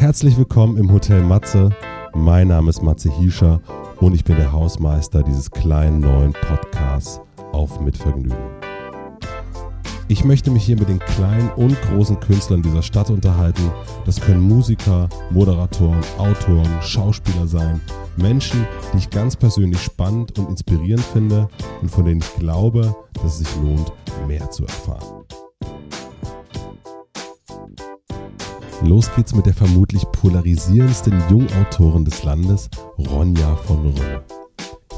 Herzlich willkommen im Hotel Matze. Mein Name ist Matze Hiescher und ich bin der Hausmeister dieses kleinen neuen Podcasts auf Mitvergnügen. Ich möchte mich hier mit den kleinen und großen Künstlern dieser Stadt unterhalten. Das können Musiker, Moderatoren, Autoren, Schauspieler sein. Menschen, die ich ganz persönlich spannend und inspirierend finde und von denen ich glaube, dass es sich lohnt, mehr zu erfahren. Los geht's mit der vermutlich polarisierendsten Jungautorin des Landes, Ronja von Rönne.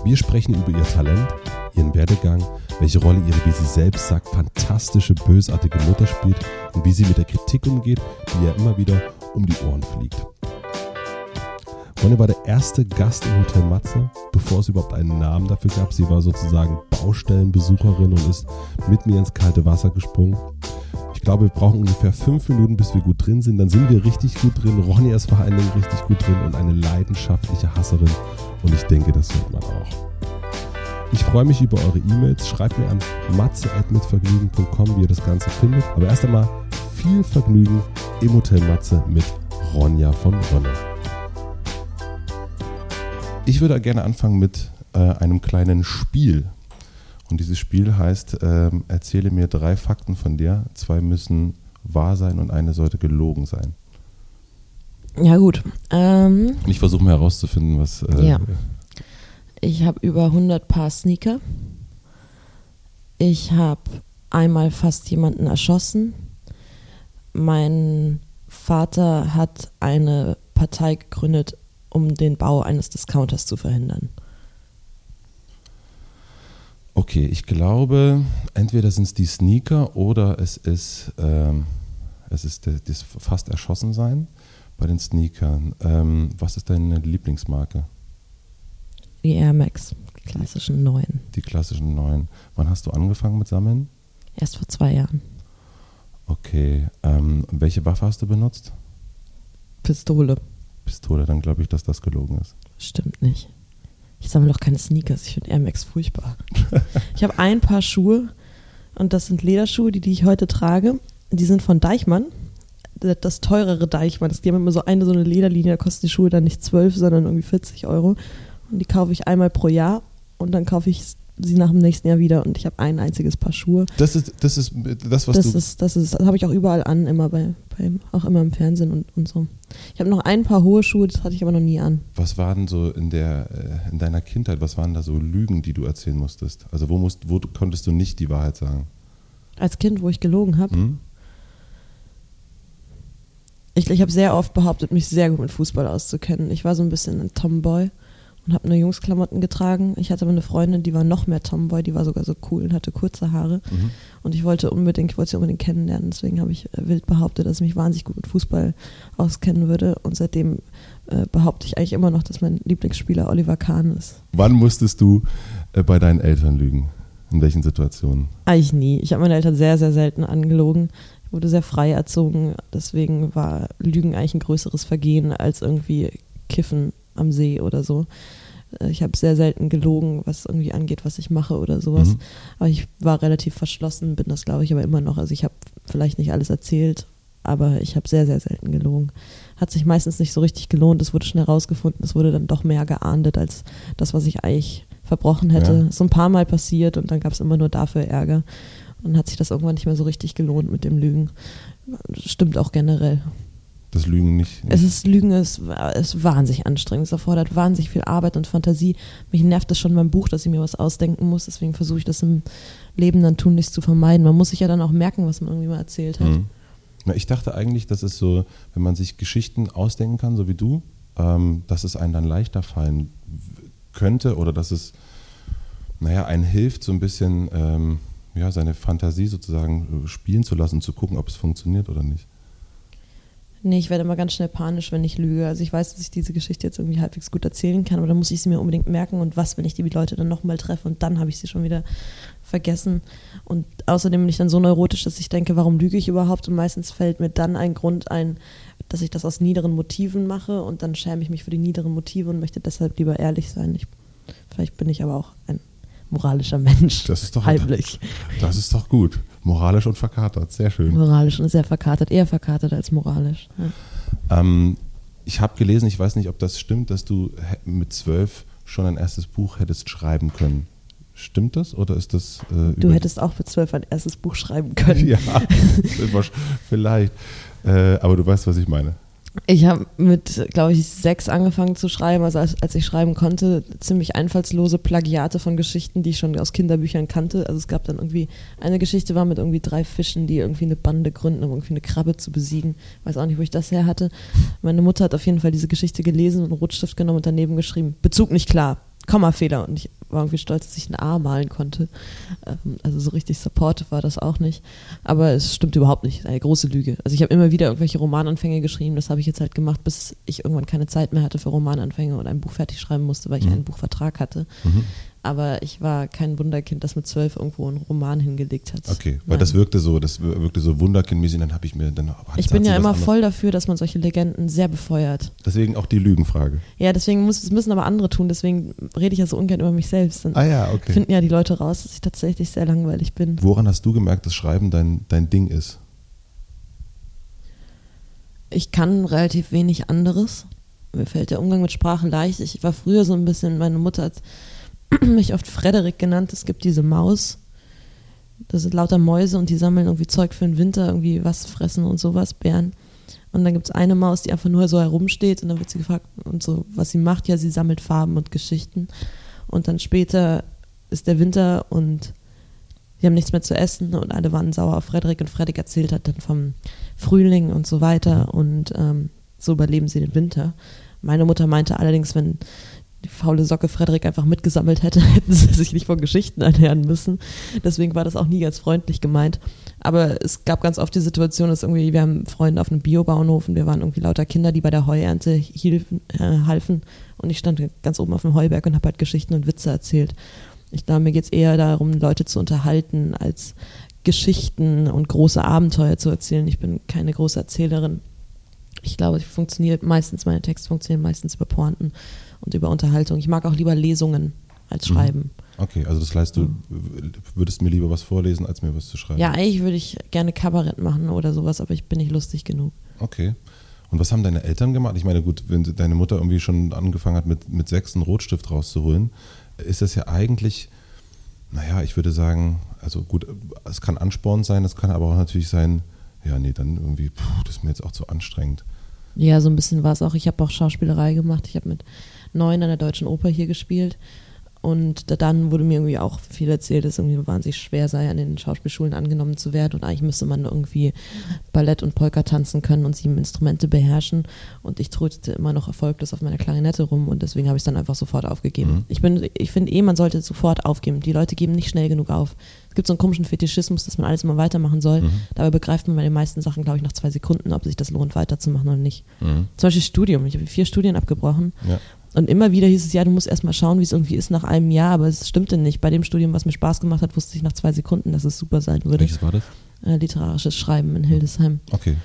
Wir sprechen über ihr Talent, ihren Werdegang, welche Rolle ihre, wie sie selbst sagt, fantastische, bösartige Mutter spielt und wie sie mit der Kritik umgeht, die ihr immer wieder um die Ohren fliegt. Ronja war der erste Gast im Hotel Matze, bevor es überhaupt einen Namen dafür gab. Sie war sozusagen Baustellenbesucherin und ist mit mir ins kalte Wasser gesprungen. Ich glaube, wir brauchen ungefähr fünf Minuten, bis wir gut drin sind. Dann sind wir richtig gut drin. Ronja ist vor allen Dingen richtig gut drin und eine leidenschaftliche Hasserin. Und ich denke, das hört man auch. Ich freue mich über eure E-Mails. Schreibt mir an matze.mitvergnügen.com, wie ihr das Ganze findet. Aber erst einmal viel Vergnügen im Hotel Matze mit Ronja von Rönne. Ich würde gerne anfangen mit äh, einem kleinen Spiel. Und dieses Spiel heißt, ähm, erzähle mir drei Fakten von dir. Zwei müssen wahr sein und eine sollte gelogen sein. Ja, gut. Ähm, ich versuche mal herauszufinden, was. Äh, Ja. ich habe über 100 Paar Sneaker. Ich habe einmal fast jemanden erschossen. Mein Vater hat eine Partei gegründet, um den Bau eines Discounters zu verhindern. Okay, ich glaube, entweder sind es die Sneaker oder es ist, ähm, es ist das fast erschossen sein bei den Sneakern. Ähm, was ist deine Lieblingsmarke? Die Air Max, die klassischen neuen. Die klassischen neuen. Wann hast du angefangen mit Sammeln? Erst vor zwei Jahren. Okay. Ähm, welche Waffe hast du benutzt? Pistole. Pistole, dann glaube ich, dass das gelogen ist. Stimmt nicht. Ich sammle doch keine Sneakers. Ich finde Air Max furchtbar. ich habe ein paar Schuhe und das sind Lederschuhe, die, die ich heute trage. Die sind von Deichmann. Das- teurere Deichmann. Das- Die haben immer so eine so eine Lederlinie, da kosten die Schuhe dann nicht 12, sondern irgendwie 40 Euro. Und die kaufe ich einmal pro Jahr und dann kaufe ich sie nach dem nächsten Jahr wieder und ich habe ein einziges Paar Schuhe. Das ist das, ist das was das du. ist, das ist, das habe ich auch überall an, immer bei, bei auch immer im Fernsehen und, und so. Ich habe noch ein paar hohe Schuhe, das hatte ich aber noch nie an. Was waren so in der äh, in deiner Kindheit? Was waren da so Lügen, die du erzählen musstest? Also wo musst, wo konntest du nicht die Wahrheit sagen? Als Kind, wo ich gelogen habe. Hm? Ich, ich habe sehr oft behauptet, mich sehr gut mit Fußball auszukennen. Ich war so ein bisschen ein Tomboy und habe nur Jungsklamotten getragen. Ich hatte aber eine Freundin, die war noch mehr Tomboy, die war sogar so cool und hatte kurze Haare. Mhm. Und ich wollte unbedingt, ich wollte sie unbedingt kennenlernen. Deswegen habe ich äh, wild behauptet, dass ich mich wahnsinnig gut mit Fußball auskennen würde. Und seitdem äh, behaupte ich eigentlich immer noch, dass mein Lieblingsspieler Oliver Kahn ist. Wann musstest du äh, bei deinen Eltern lügen? In welchen Situationen? Eigentlich nie. Ich habe meine Eltern sehr, sehr selten angelogen. Ich wurde sehr frei erzogen. Deswegen war Lügen eigentlich ein größeres Vergehen als irgendwie Kiffen am See oder so. Äh, Ich habe sehr selten gelogen, was irgendwie angeht, was ich mache oder sowas. Mhm. Aber ich war relativ verschlossen, bin das glaube ich aber immer noch. Also ich habe vielleicht nicht alles erzählt, aber ich habe sehr, sehr selten gelogen. Hat sich meistens nicht so richtig gelohnt. Es wurde schnell rausgefunden. Es wurde dann doch mehr geahndet als das, was ich eigentlich verbrochen hätte. Ja. Ist so ein paar Mal passiert und dann gab es immer nur dafür Ärger. Und hat sich das irgendwann nicht mehr so richtig gelohnt mit dem Lügen. Stimmt auch generell. Das Lügen nicht. Es ist Lügen ist, ist wahnsinnig anstrengend. Es erfordert wahnsinnig viel Arbeit und Fantasie. Mich nervt es schon beim Buch, dass ich mir was ausdenken muss. Deswegen versuche ich das im Leben dann tunlichst zu vermeiden. Man muss sich ja dann auch merken, was man irgendwie mal erzählt hat. Mhm. Na, ich dachte eigentlich, dass es so, wenn man sich Geschichten ausdenken kann, so wie du, ähm, dass es einem dann leichter fallen könnte oder dass es, naja, einen hilft, so ein bisschen ähm, ja, seine Fantasie sozusagen äh, spielen zu lassen, zu gucken, ob es funktioniert oder nicht. Nee, ich werde immer ganz schnell panisch, wenn ich lüge. Also ich weiß, dass ich diese Geschichte jetzt irgendwie halbwegs gut erzählen kann, aber dann muss ich sie mir unbedingt merken und was, wenn ich die Leute dann nochmal treffe und dann habe ich sie schon wieder vergessen. Und außerdem bin ich dann so neurotisch, dass ich denke, warum lüge ich überhaupt? Und meistens fällt mir dann ein Grund ein, dass ich das aus niederen Motiven mache und dann schäme ich mich für die niederen Motive und möchte deshalb lieber ehrlich sein. Ich, vielleicht bin ich aber auch ein moralischer Mensch. Das ist doch, halblich. das ist doch gut. Moralisch und verkatert, sehr schön. Moralisch und sehr verkatert, eher verkatert als moralisch. Ja. Ähm, ich habe gelesen, ich weiß nicht, ob das stimmt, dass du mit zwölf schon ein erstes Buch hättest schreiben können. Stimmt das oder ist das? Äh, du hättest auch mit zwölf ein erstes Buch schreiben können. ja, vielleicht. Äh, aber du weißt, was ich meine. Ich habe mit, glaube ich, sechs angefangen zu schreiben, also als, als, ich schreiben konnte, ziemlich einfallslose Plagiate von Geschichten, die ich schon aus Kinderbüchern kannte. Also es gab dann irgendwie, eine Geschichte war mit irgendwie drei Fischen, die irgendwie eine Bande gründen, um irgendwie eine Krabbe zu besiegen. Weiß auch nicht, wo ich das her hatte. Meine Mutter hat auf jeden Fall diese Geschichte gelesen und einen Rotstift genommen und daneben geschrieben, Bezug nicht klar, Kommafehler. Und ich war irgendwie stolz, dass ich ein A malen konnte. Ähm, also so richtig supportive war das auch nicht. Aber es stimmt überhaupt nicht. Eine große Lüge. Also ich habe immer wieder irgendwelche Romananfänge geschrieben. Das habe ich jetzt halt gemacht, bis ich irgendwann keine Zeit mehr hatte für Romananfänge und ein Buch fertig schreiben musste, weil ich mhm. einen Buchvertrag hatte. Mhm aber ich war kein Wunderkind, das mit zwölf irgendwo einen Roman hingelegt hat. Okay, weil Nein. das wirkte so, das wirkte so Wunderkindmäßig, dann habe ich mir dann. Ich bin ja immer voll dafür, dass man solche Legenden sehr befeuert. Deswegen auch die Lügenfrage. Ja, deswegen muss, das müssen aber andere tun, deswegen rede ich ja so ungern über mich selbst. Dann ah ja, okay. Finden ja die Leute raus, dass ich tatsächlich sehr langweilig bin. Woran hast du gemerkt, dass Schreiben dein, dein Ding ist? Ich kann relativ wenig anderes. Mir fällt der Umgang mit Sprache leicht. Ich war früher so ein bisschen, meine Mutter hat mich oft Frederik genannt. Es gibt diese Maus. Das sind lauter Mäuse und die sammeln irgendwie Zeug für den Winter, irgendwie was fressen und sowas, Bären. Und dann gibt es eine Maus, die einfach nur so herumsteht und dann wird sie gefragt, und so, was sie macht. Ja, sie sammelt Farben und Geschichten. Und dann später ist der Winter und die haben nichts mehr zu essen und alle waren sauer auf Frederik und Frederik erzählt hat dann vom Frühling und so weiter und ähm, so überleben sie den Winter. Meine Mutter meinte allerdings, wenn die faule Socke Frederik einfach mitgesammelt hätte, hätten sie sich nicht von Geschichten ernähren müssen. Deswegen war das auch nie ganz freundlich gemeint. Aber es gab ganz oft die Situation, dass irgendwie, wir haben Freunde auf einem Biobauernhof und wir waren irgendwie lauter Kinder, die bei der Heuernte hielfen, äh, halfen. Und ich stand ganz oben auf dem Heuberg und habe halt Geschichten und Witze erzählt. Ich glaube, mir geht es eher darum, Leute zu unterhalten, als Geschichten und große Abenteuer zu erzählen. Ich bin keine große Erzählerin. Ich glaube, ich funktioniere meistens, meine Texte funktionieren meistens über Pointen und über Unterhaltung. Ich mag auch lieber Lesungen als mhm. Schreiben. Okay, also das heißt, du würdest mir lieber was vorlesen, als mir was zu schreiben? Ja, eigentlich würde ich gerne Kabarett machen oder sowas, aber ich bin nicht lustig genug. Okay. Und was haben deine Eltern gemacht? Ich meine, gut, wenn deine Mutter irgendwie schon angefangen hat, mit, mit sechs einen Rotstift rauszuholen, ist das ja eigentlich, naja, ich würde sagen, also gut, es kann Ansporn sein, es kann aber auch natürlich sein, ja, nee, dann irgendwie, puh, das ist mir jetzt auch zu anstrengend. Ja, so ein bisschen war es auch. Ich habe auch Schauspielerei gemacht. Ich habe mit neun an der Deutschen Oper hier gespielt. Und dann wurde mir irgendwie auch viel erzählt, dass es irgendwie wahnsinnig schwer sei, an den Schauspielschulen angenommen zu werden. Und eigentlich müsste man irgendwie Ballett und Polka tanzen können und sieben Instrumente beherrschen. Und ich trötete immer noch erfolglos auf meiner Klarinette rum und deswegen habe ich es dann einfach sofort aufgegeben. Mhm. Ich, ich finde eh, man sollte sofort aufgeben. Die Leute geben nicht schnell genug auf. Es gibt so einen komischen Fetischismus, dass man alles immer weitermachen soll. Mhm. Dabei begreift man bei den meisten Sachen, glaube ich, nach zwei Sekunden, ob sich das lohnt, weiterzumachen oder nicht. Mhm. Zum Beispiel Studium. Ich habe vier Studien abgebrochen. Ja. Und immer wieder hieß es, ja, du musst erstmal schauen, wie es irgendwie ist nach einem Jahr, aber es stimmte nicht. Bei dem Studium, was mir Spaß gemacht hat, wusste ich nach zwei Sekunden, dass es super sein würde. Welches war das? Äh, literarisches Schreiben in Hildesheim. Okay.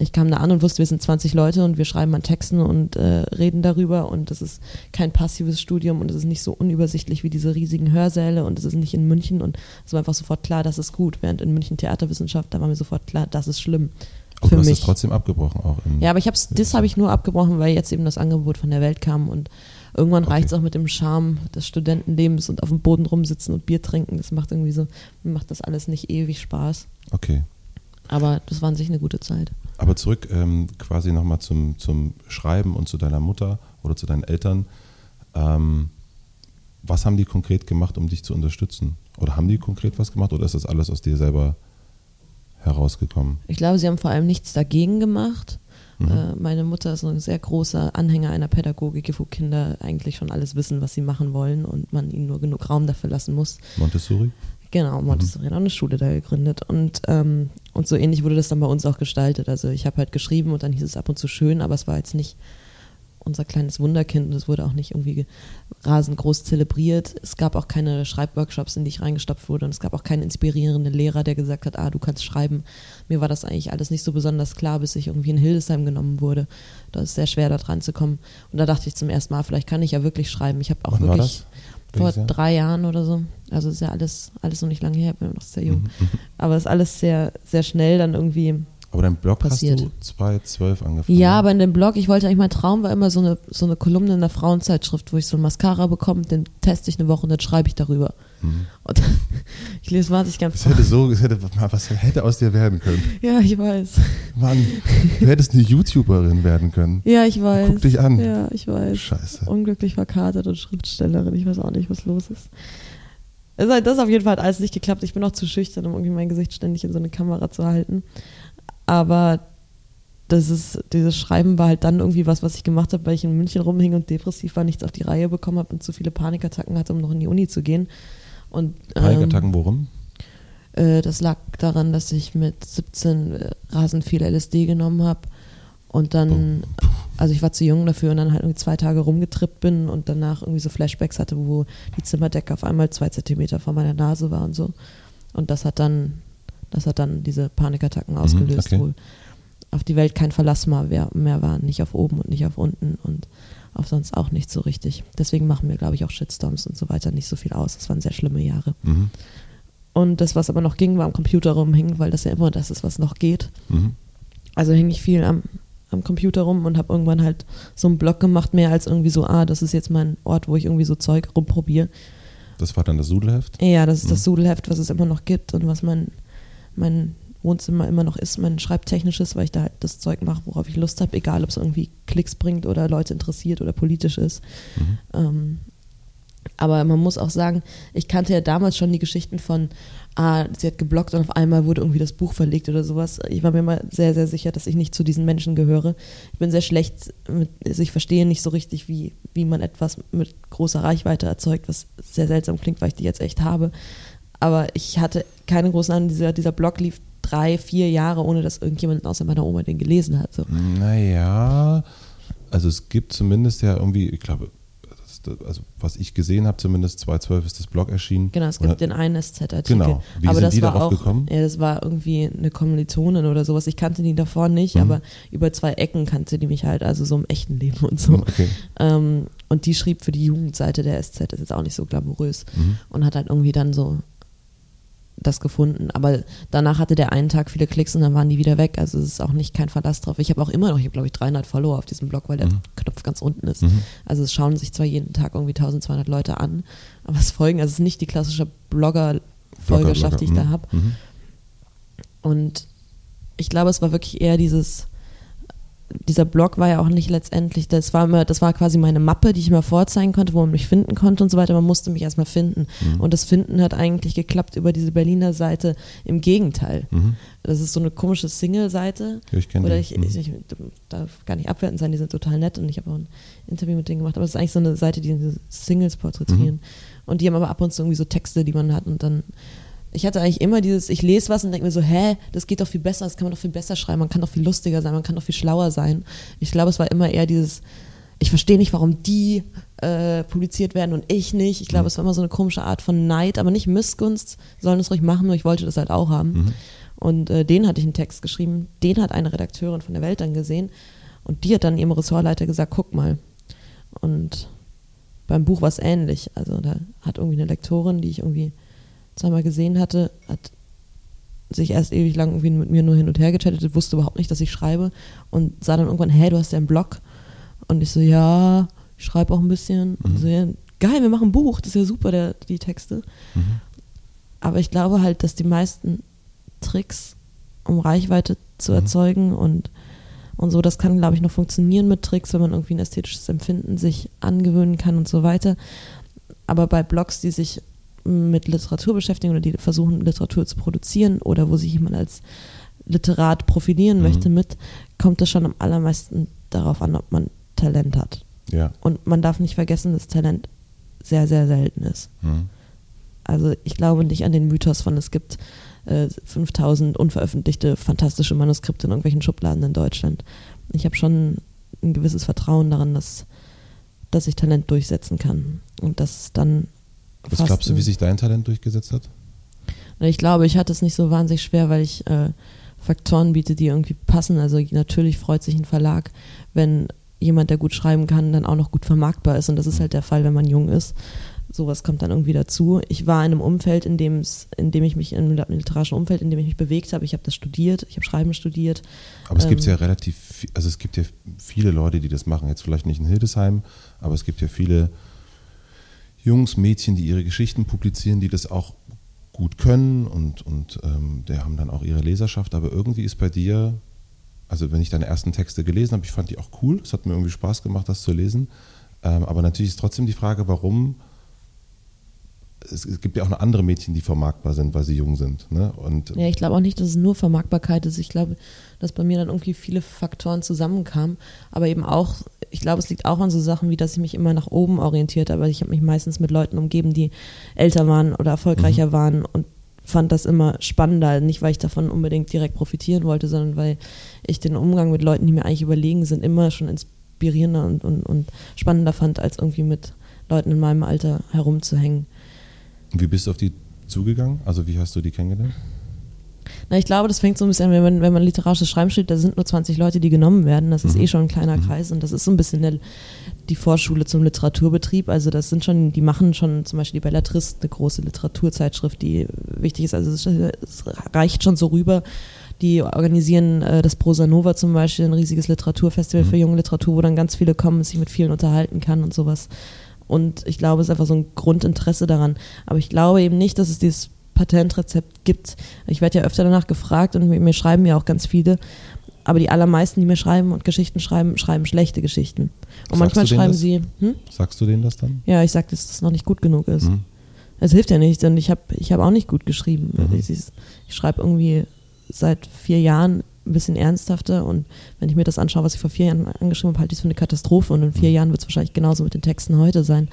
Ich kam da an und wusste, wir sind 20 Leute und wir schreiben an Texten und äh, reden darüber und das ist kein passives Studium und es ist nicht so unübersichtlich wie diese riesigen Hörsäle und es ist nicht in München und es war einfach sofort klar, das ist gut. Während in München Theaterwissenschaft, da war mir sofort klar, das ist schlimm. Aber du hast es trotzdem abgebrochen auch. ja, aber ich hab's, das habe ich nur abgebrochen, weil jetzt eben das Angebot von der Welt kam und irgendwann okay. reicht es auch mit dem Charme des Studentenlebens und auf dem Boden rumsitzen und Bier trinken. Das macht irgendwie so, macht das alles nicht ewig Spaß. Okay. Aber das war an sich eine gute Zeit. Aber zurück ähm, quasi nochmal zum, zum Schreiben und zu deiner Mutter oder zu deinen Eltern. Ähm, was haben die konkret gemacht, um dich zu unterstützen? Oder haben die konkret was gemacht oder ist das alles aus dir selber herausgekommen? Ich glaube, sie haben vor allem nichts dagegen gemacht. Mhm. Äh, meine Mutter ist ein sehr großer Anhänger einer Pädagogik, wo Kinder eigentlich schon alles wissen, was sie machen wollen und man ihnen nur genug Raum dafür lassen muss. Montessori? Genau, Montessori mhm. hat auch eine Schule da gegründet. Und, ähm, und so ähnlich wurde das dann bei uns auch gestaltet. Also ich habe halt geschrieben und dann hieß es ab und zu schön, aber es war jetzt nicht unser kleines Wunderkind und es wurde auch nicht irgendwie rasend groß zelebriert. Es gab auch keine Schreibworkshops, in die ich reingestopft wurde und es gab auch keinen inspirierenden Lehrer, der gesagt hat, ah, du kannst schreiben. Mir war das eigentlich alles nicht so besonders klar, bis ich irgendwie in Hildesheim genommen wurde. Da ist sehr schwer, da dran zu kommen. Und da dachte ich zum ersten Mal, vielleicht kann ich ja wirklich schreiben. Ich habe auch Wann wirklich vor drei Jahren oder so. Also ist ja alles, alles noch nicht lange her, bin noch sehr jung. Mhm. Aber es ist alles sehr, sehr schnell dann irgendwie Aber dein Blog passiert. hast du 2012 angefangen. Ja, aber in dem Blog, ich wollte eigentlich, mein Traum war immer so eine, so eine Kolumne in der Frauenzeitschrift, wo ich so ein Mascara bekomme, den teste ich eine Woche und dann schreibe ich darüber. Mhm. Und ich lese wahnsinnig ganz Es hätte so, es hätte, was hätte aus dir werden können. Ja, ich weiß. Mann, du hättest eine YouTuberin werden können. Ja, ich weiß. Guck dich an. Ja, ich weiß. Scheiße. Unglücklich verkatert und Schriftstellerin. Ich weiß auch nicht, was los ist. Das auf jeden Fall hat alles nicht geklappt. Ich bin auch zu schüchtern, um irgendwie mein Gesicht ständig in so eine Kamera zu halten. Aber das ist, dieses Schreiben war halt dann irgendwie was, was ich gemacht habe, weil ich in München rumhing und depressiv war, nichts auf die Reihe bekommen habe und zu viele Panikattacken hatte, um noch in die Uni zu gehen. Und, ähm, Panikattacken, worum? äh, das lag daran, dass ich mit 17 äh, rasend viel LSD genommen habe und dann, also ich war zu jung dafür und dann halt irgendwie zwei Tage rumgetrippt bin und danach irgendwie so Flashbacks hatte, wo die Zimmerdecke auf einmal zwei Zentimeter vor meiner Nase war und so. Und das hat dann, das hat dann diese Panikattacken ausgelöst, okay. wo auf die Welt kein Verlass mehr, mehr war, nicht auf oben und nicht auf unten und auf sonst auch nicht so richtig. Deswegen machen mir, glaube ich, auch Shitstorms und so weiter nicht so viel aus. Das waren sehr schlimme Jahre. Mhm. Und das, was aber noch ging, war am Computer rumhängen, weil das ja immer das ist, was noch geht. Mhm. Also hing ich viel am, am Computer rum und habe irgendwann halt so einen Blog gemacht, mehr als irgendwie so, ah, das ist jetzt mein Ort, wo ich irgendwie so Zeug rumprobiere. Das war dann das Sudelheft? Ja, das ist das Mhm. Sudelheft, was es immer noch gibt und was mein, mein Wohnzimmer immer noch ist, mein schreibtechnisches, weil ich da halt das Zeug mache, worauf ich Lust habe, egal ob es irgendwie Klicks bringt oder Leute interessiert oder politisch ist. Mhm. Ähm, aber man muss auch sagen, ich kannte ja damals schon die Geschichten von, ah, sie hat geblockt und auf einmal wurde irgendwie das Buch verlegt oder sowas. Ich war mir immer sehr, sehr sicher, dass ich nicht zu diesen Menschen gehöre. Ich bin sehr schlecht, mit, also ich verstehe nicht so richtig, wie, wie man etwas mit großer Reichweite erzeugt, was sehr seltsam klingt, weil ich die jetzt echt habe. Aber ich hatte keine großen Ahnung, dieser, dieser Blog lief drei, vier Jahre, ohne dass irgendjemand außer meiner Oma den gelesen hat. So. Naja, also es gibt zumindest ja irgendwie, ich glaube, also was ich gesehen habe, zumindest 2012 ist das Blog erschienen. Genau, es gibt den einen SZ-Artikel. Genau. Wie aber sind das die war darauf auch, gekommen? Ja, das war irgendwie eine Kommilitonin oder sowas. Ich kannte die davor nicht, Mhm. aber über zwei Ecken kannte die mich halt, also so im echten Leben und so. Okay. Ähm, und die schrieb für die Jugendseite der SZ, das ist jetzt auch nicht so glamourös. Mhm. Und hat halt irgendwie dann so das gefunden. Aber danach hatte der einen Tag viele Klicks und dann waren die wieder weg. Also es ist auch nicht kein Verlass drauf. Ich habe auch immer noch, ich habe glaube ich 300 Follower auf diesem Blog, weil der Mhm. Knopf ganz unten ist. Mhm. Also es schauen sich zwar jeden Tag irgendwie 1200 Leute an, aber es folgen, also es ist nicht die klassische Blogger-Folgerschaft, die ich da Mhm. habe. Mhm. Und ich glaube, es war wirklich eher dieses, dieser Blog war ja auch nicht letztendlich, das war immer, das war quasi meine Mappe, die ich immer vorzeigen konnte, wo man mich finden konnte und so weiter. Man musste mich erstmal finden. Mhm. Und das Finden hat eigentlich geklappt über diese Berliner Seite. Im Gegenteil. Mhm. Das ist so eine komische Single-Seite. Ich kenne Oder die. ich, Mhm. ich, ich darf gar nicht abwertend sein, die sind total nett und ich habe auch ein Interview mit denen gemacht. Aber es ist eigentlich so eine Seite, die diese Singles porträtieren. Mhm. Und die haben aber ab und zu irgendwie so Texte, die man hat und dann. Ich hatte eigentlich immer dieses, ich lese was und denke mir so, hä, das geht doch viel besser, das kann man doch viel besser schreiben, man kann doch viel lustiger sein, man kann doch viel schlauer sein. Ich glaube, es war immer eher dieses, ich verstehe nicht, warum die äh, publiziert werden und ich nicht. Ich glaube, Mhm. es war immer so eine komische Art von Neid, aber nicht Missgunst, sollen es ruhig machen, nur ich wollte das halt auch haben. Mhm. Und äh, den hatte ich einen Text geschrieben, den hat eine Redakteurin von der Welt dann gesehen und die hat dann ihrem Ressortleiter gesagt, guck mal. Und beim Buch war es ähnlich. Also da hat irgendwie eine Lektorin, die ich irgendwie zweimal gesehen hatte, hat sich erst ewig lang irgendwie mit mir nur hin und her gechattet, wusste überhaupt nicht, dass ich schreibe und sah dann irgendwann, hä, du hast ja einen Blog. Und ich so, ja, ich schreibe auch ein bisschen. Mhm. so, ja, geil, wir machen ein Buch, das ist ja super, der, die Texte. Mhm. Aber ich glaube halt, dass die meisten Tricks, um Reichweite zu Mhm. erzeugen und, und so, das kann, glaube ich, noch funktionieren mit Tricks, wenn man irgendwie ein ästhetisches Empfinden sich angewöhnen kann und so weiter. Aber bei Blogs, die sich mit Literatur beschäftigen oder die versuchen, Literatur zu produzieren oder wo sich jemand als Literat profilieren Mhm. möchte mit, kommt es schon am allermeisten darauf an, ob man Talent hat. Ja. Und man darf nicht vergessen, dass Talent sehr, sehr selten ist. Mhm. Also ich glaube nicht an den Mythos von, es gibt äh, 5000 unveröffentlichte fantastische Manuskripte in irgendwelchen Schubladen in Deutschland. Ich habe schon ein gewisses Vertrauen daran, dass, dass ich Talent durchsetzen kann. Und dass es dann. Was glaubst du, wie sich dein Talent durchgesetzt hat? ich glaube, ich hatte es nicht so wahnsinnig schwer, weil ich äh, Faktoren biete, die irgendwie passen. Also natürlich freut sich ein Verlag, wenn jemand, der gut schreiben kann, dann auch noch gut vermarktbar ist. Und das ist halt der Fall, wenn man jung ist. sowas kommt dann irgendwie dazu. Ich war in einem Umfeld, in dem in dem ich mich einem literarischen Umfeld, in dem ich mich bewegt habe. Ich habe das studiert, ich habe Schreiben studiert. Aber es ähm, gibt ja relativ, also es gibt ja viele Leute, die das machen. Jetzt vielleicht nicht in Hildesheim, aber es gibt ja viele Jungs, Mädchen, die ihre Geschichten publizieren, die das auch gut können und, und ähm, die haben dann auch ihre Leserschaft. Aber irgendwie ist bei dir, also wenn ich deine ersten Texte gelesen habe, ich fand die auch cool. Es hat mir irgendwie Spaß gemacht, das zu lesen. Ähm, aber natürlich ist trotzdem die Frage, warum es, es, gibt ja auch noch andere Mädchen, die vermarktbar sind, weil sie jung sind. Ne? Und ja, ich glaube auch nicht, dass es nur Vermarktbarkeit ist. Ich glaube, dass bei mir dann irgendwie viele Faktoren zusammenkamen. Aber eben auch, ich glaube, es liegt auch an so Sachen wie, dass ich mich immer nach oben orientiert habe. Ich habe mich meistens mit Leuten umgeben, die älter waren oder erfolgreicher mhm. waren und fand das immer spannender. Nicht, weil ich davon unbedingt direkt profitieren wollte, sondern weil ich den Umgang mit Leuten, die mir eigentlich überlegen sind, immer schon inspirierender und, und, und spannender fand, als irgendwie mit Leuten in meinem Alter herumzuhängen. Wie bist du auf die zugegangen? Also wie hast du die kennengelernt? Na, ich glaube, das fängt so ein bisschen an, wenn man, wenn man literarisches Schreiben steht, da sind nur 20 Leute, die genommen werden. Das ist mhm. eh schon ein kleiner mhm. Kreis und das ist so ein bisschen der, die Vorschule zum Literaturbetrieb. Also das sind schon, die machen schon zum Beispiel die Bellatrist, eine große Literaturzeitschrift, die wichtig ist. Also es, es reicht schon so rüber. Die organisieren äh, das Prosa Nova zum Beispiel, ein riesiges Literaturfestival mhm. für junge Literatur, wo dann ganz viele kommen, sich mit vielen unterhalten kann und sowas. Und ich glaube, es ist einfach so ein Grundinteresse daran. Aber ich glaube eben nicht, dass es dieses Patentrezept gibt. Ich werde ja öfter danach gefragt und mir, schreiben ja auch ganz viele. Aber die allermeisten, die mir schreiben und Geschichten schreiben, schreiben schlechte Geschichten. Und Sagst manchmal schreiben sie. Hm? Sagst du denen das dann? Ja, ich sage, dass das noch nicht gut genug ist. Mhm. Es hilft ja nicht, denn ich habe ich hab auch nicht gut geschrieben. Mhm. Ich, ich schreibe irgendwie seit vier Jahren ein bisschen ernsthafter und wenn ich mir das anschaue, was ich vor vier Jahren angeschrieben habe, halte ich es für eine Katastrophe und in vier mhm. Jahren wird es wahrscheinlich genauso mit den Texten heute sein.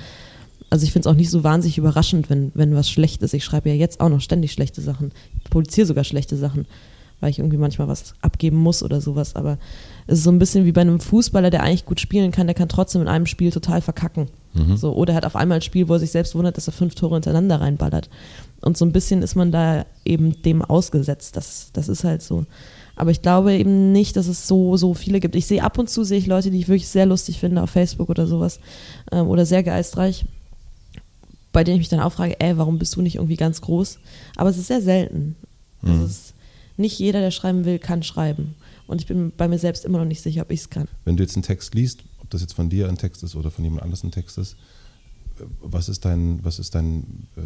Also ich finde es auch nicht so wahnsinnig überraschend, wenn, wenn was schlecht ist. Ich schreibe ja jetzt auch noch ständig schlechte Sachen. Ich publiziere sogar schlechte Sachen, weil ich irgendwie manchmal was abgeben muss oder sowas. Aber es ist so ein bisschen wie bei einem Fußballer, der eigentlich gut spielen kann, der kann trotzdem in einem Spiel total verkacken. Mhm. So, oder er hat auf einmal ein Spiel, wo er sich selbst wundert, dass er fünf Tore hintereinander reinballert. Und so ein bisschen ist man da eben dem ausgesetzt. Das, das ist halt so. Aber ich glaube eben nicht, dass es so, so viele gibt. Ich sehe ab und zu sehe ich Leute, die ich wirklich sehr lustig finde auf Facebook oder sowas. Ähm, oder sehr geistreich. Bei denen ich mich dann auch frage, ey, warum bist du nicht irgendwie ganz groß? Aber es ist sehr selten. Mhm. Es ist, nicht jeder, der schreiben will, kann schreiben. Und ich bin bei mir selbst immer noch nicht sicher, ob ich es kann. Wenn du jetzt einen Text liest, ob das jetzt von dir ein Text ist oder von jemand anderes ein Text ist, was ist dein, was ist dein, äh,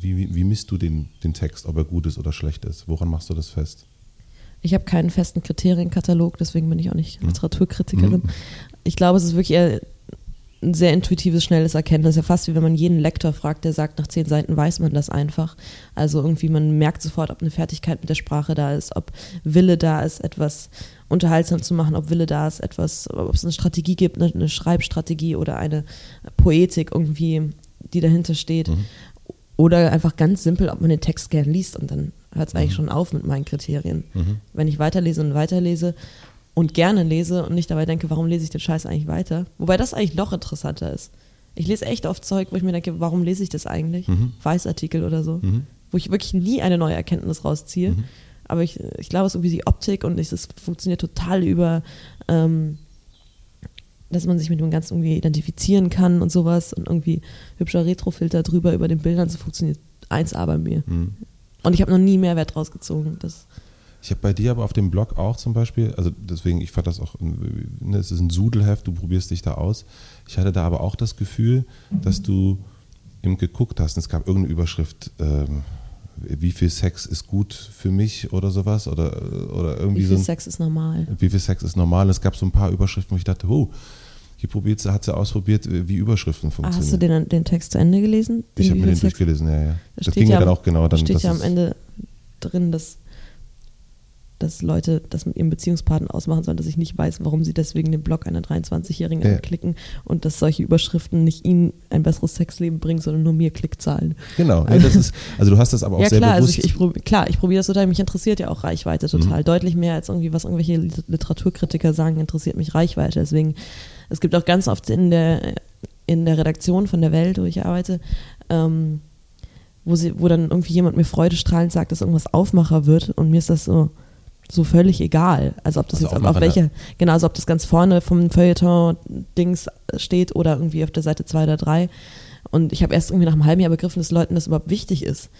wie, wie, wie misst du den, den Text, ob er gut ist oder schlecht ist? Woran machst du das fest? Ich habe keinen festen Kriterienkatalog, deswegen bin ich auch nicht hm. Literaturkritikerin. Mhm. Ich glaube, es ist wirklich eher ein sehr intuitives, schnelles Erkennen. Das ist ja fast wie wenn man jeden Lektor fragt, der sagt, nach zehn Seiten weiß man das einfach. Also irgendwie, man merkt sofort, ob eine Fertigkeit mit der Sprache da ist, ob Wille da ist, etwas unterhaltsam zu machen, ob Wille da ist, etwas, ob es eine Strategie gibt, eine, eine Schreibstrategie oder eine Poetik irgendwie, die dahinter steht. Mhm. Oder einfach ganz simpel, ob man den Text gern liest und dann hört es mhm. eigentlich schon auf mit meinen Kriterien. Mhm. Wenn ich weiterlese und weiterlese und gerne lese und nicht dabei denke, warum lese ich den Scheiß eigentlich weiter? Wobei das eigentlich noch interessanter ist. Ich lese echt oft Zeug, wo ich mir denke, warum lese ich das eigentlich? Mhm. Weißartikel oder so. Mhm. Wo ich wirklich nie eine neue Erkenntnis rausziehe. Mhm. Aber ich, ich glaube, es ist irgendwie die Optik und es funktioniert total über, ähm, dass man sich mit dem Ganzen irgendwie identifizieren kann und sowas und irgendwie hübscher Retrofilter drüber über den Bildern. So funktioniert 1A bei mir. Und ich habe noch nie Mehrwert rausgezogen. Das ich habe bei dir aber auf dem Blog auch zum Beispiel, also deswegen, ich fand das auch, ne, es ist ein Sudelheft, du probierst dich da aus. Ich hatte da aber auch das Gefühl, dass du eben geguckt hast, es gab irgendeine Überschrift, ähm, wie viel Sex ist gut für mich oder sowas oder, oder irgendwie Wie viel so ein, Sex ist normal? Wie viel Sex ist normal? Es gab so ein paar Überschriften, wo ich dachte, oh, die probiert, hat sie ausprobiert, wie Überschriften funktionieren. hast du den, den Text zu Ende gelesen? ich habe mir den durchgelesen, ja, ja. Das, das ging ja dann auch genau. Dann, steht ja am Ende drin, dass dass Leute das mit ihrem Beziehungspartner ausmachen sollen, dass ich nicht weiß, warum sie deswegen den Blog einer 23-Jährigen ja. anklicken und dass solche Überschriften nicht ihnen ein besseres Sexleben bringen, sondern nur mir Klickzahlen. Genau, ja, das ist, also du hast das aber auch ja, sehr klar, bewusst. Also ich, ich klar, ich probiere das total, mich interessiert ja auch Reichweite total. Mhm. Deutlich mehr als irgendwie, was irgendwelche Literaturkritiker sagen, interessiert mich Reichweite. Deswegen, es gibt auch ganz oft in der, in der Redaktion von der Welt, wo ich arbeite, ähm, wo, sie, wo dann irgendwie jemand mir freudestrahlend sagt, dass irgendwas Aufmacher wird und mir ist das so, so völlig egal. Also ob das also jetzt auf welcher, genau, also ob das ganz vorne vom Feuilleton-Dings steht oder irgendwie auf der Seite 2 oder 3. Und ich habe erst irgendwie nach einem halben Jahr begriffen, dass Leuten das überhaupt wichtig ist.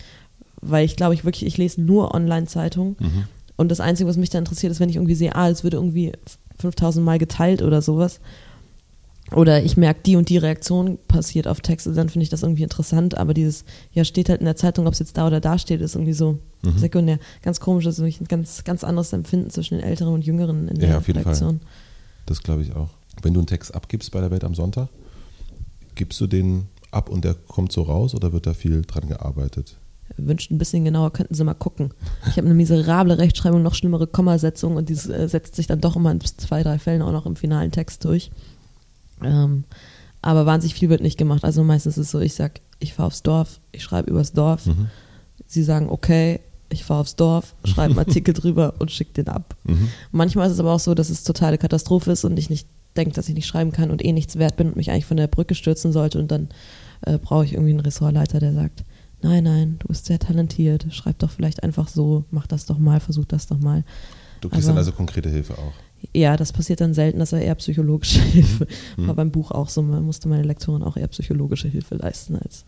Weil ich glaube, ich wirklich, ich lese nur Online-Zeitungen. Mhm. Und das Einzige, was mich da interessiert, ist, wenn ich irgendwie sehe, ah, es würde irgendwie 5000 Mal geteilt oder sowas. Oder ich merke, die und die Reaktion passiert auf Texte, dann finde ich das irgendwie interessant. Aber dieses, ja, steht halt in der Zeitung, ob es jetzt da oder da steht, ist irgendwie so Mhm. sekundär. Ganz komisch, das ist ein ganz, ganz anderes Empfinden zwischen den Älteren und Jüngeren in der Ja, auf jeden Fall. Reaktion. Das glaube ich auch. Wenn du einen Text abgibst bei der Welt am Sonntag, gibst du den ab und der kommt so raus oder wird da viel dran gearbeitet? Wünscht ein bisschen genauer, könnten sie mal gucken. Ich habe eine miserable Rechtschreibung, noch schlimmere Kommasetzung und die äh, setzt sich dann doch immer in zwei, drei Fällen auch noch im finalen Text durch. Ähm, aber wahnsinnig viel wird nicht gemacht. Also meistens ist es so, ich sag, ich fahre aufs Dorf, ich schreibe übers Dorf. Mhm. Sie sagen, okay, ich fahre aufs Dorf, schreibe einen Artikel drüber und schicke den ab. Mhm. Manchmal ist es aber auch so, dass es totale Katastrophe ist und ich nicht denke, dass ich nicht schreiben kann und eh nichts wert bin und mich eigentlich von der Brücke stürzen sollte und dann äh, brauche ich irgendwie einen Ressortleiter, der sagt, nein, nein, du bist sehr talentiert, schreib doch vielleicht einfach so, mach das doch mal, versuch das doch mal. Du kriegst Aber- dann also konkrete Hilfe auch. Ja, das passiert dann selten, das war eher psychologische Hilfe. Mhm. War beim Buch auch so, man musste meine Lektorin auch eher psychologische Hilfe leisten als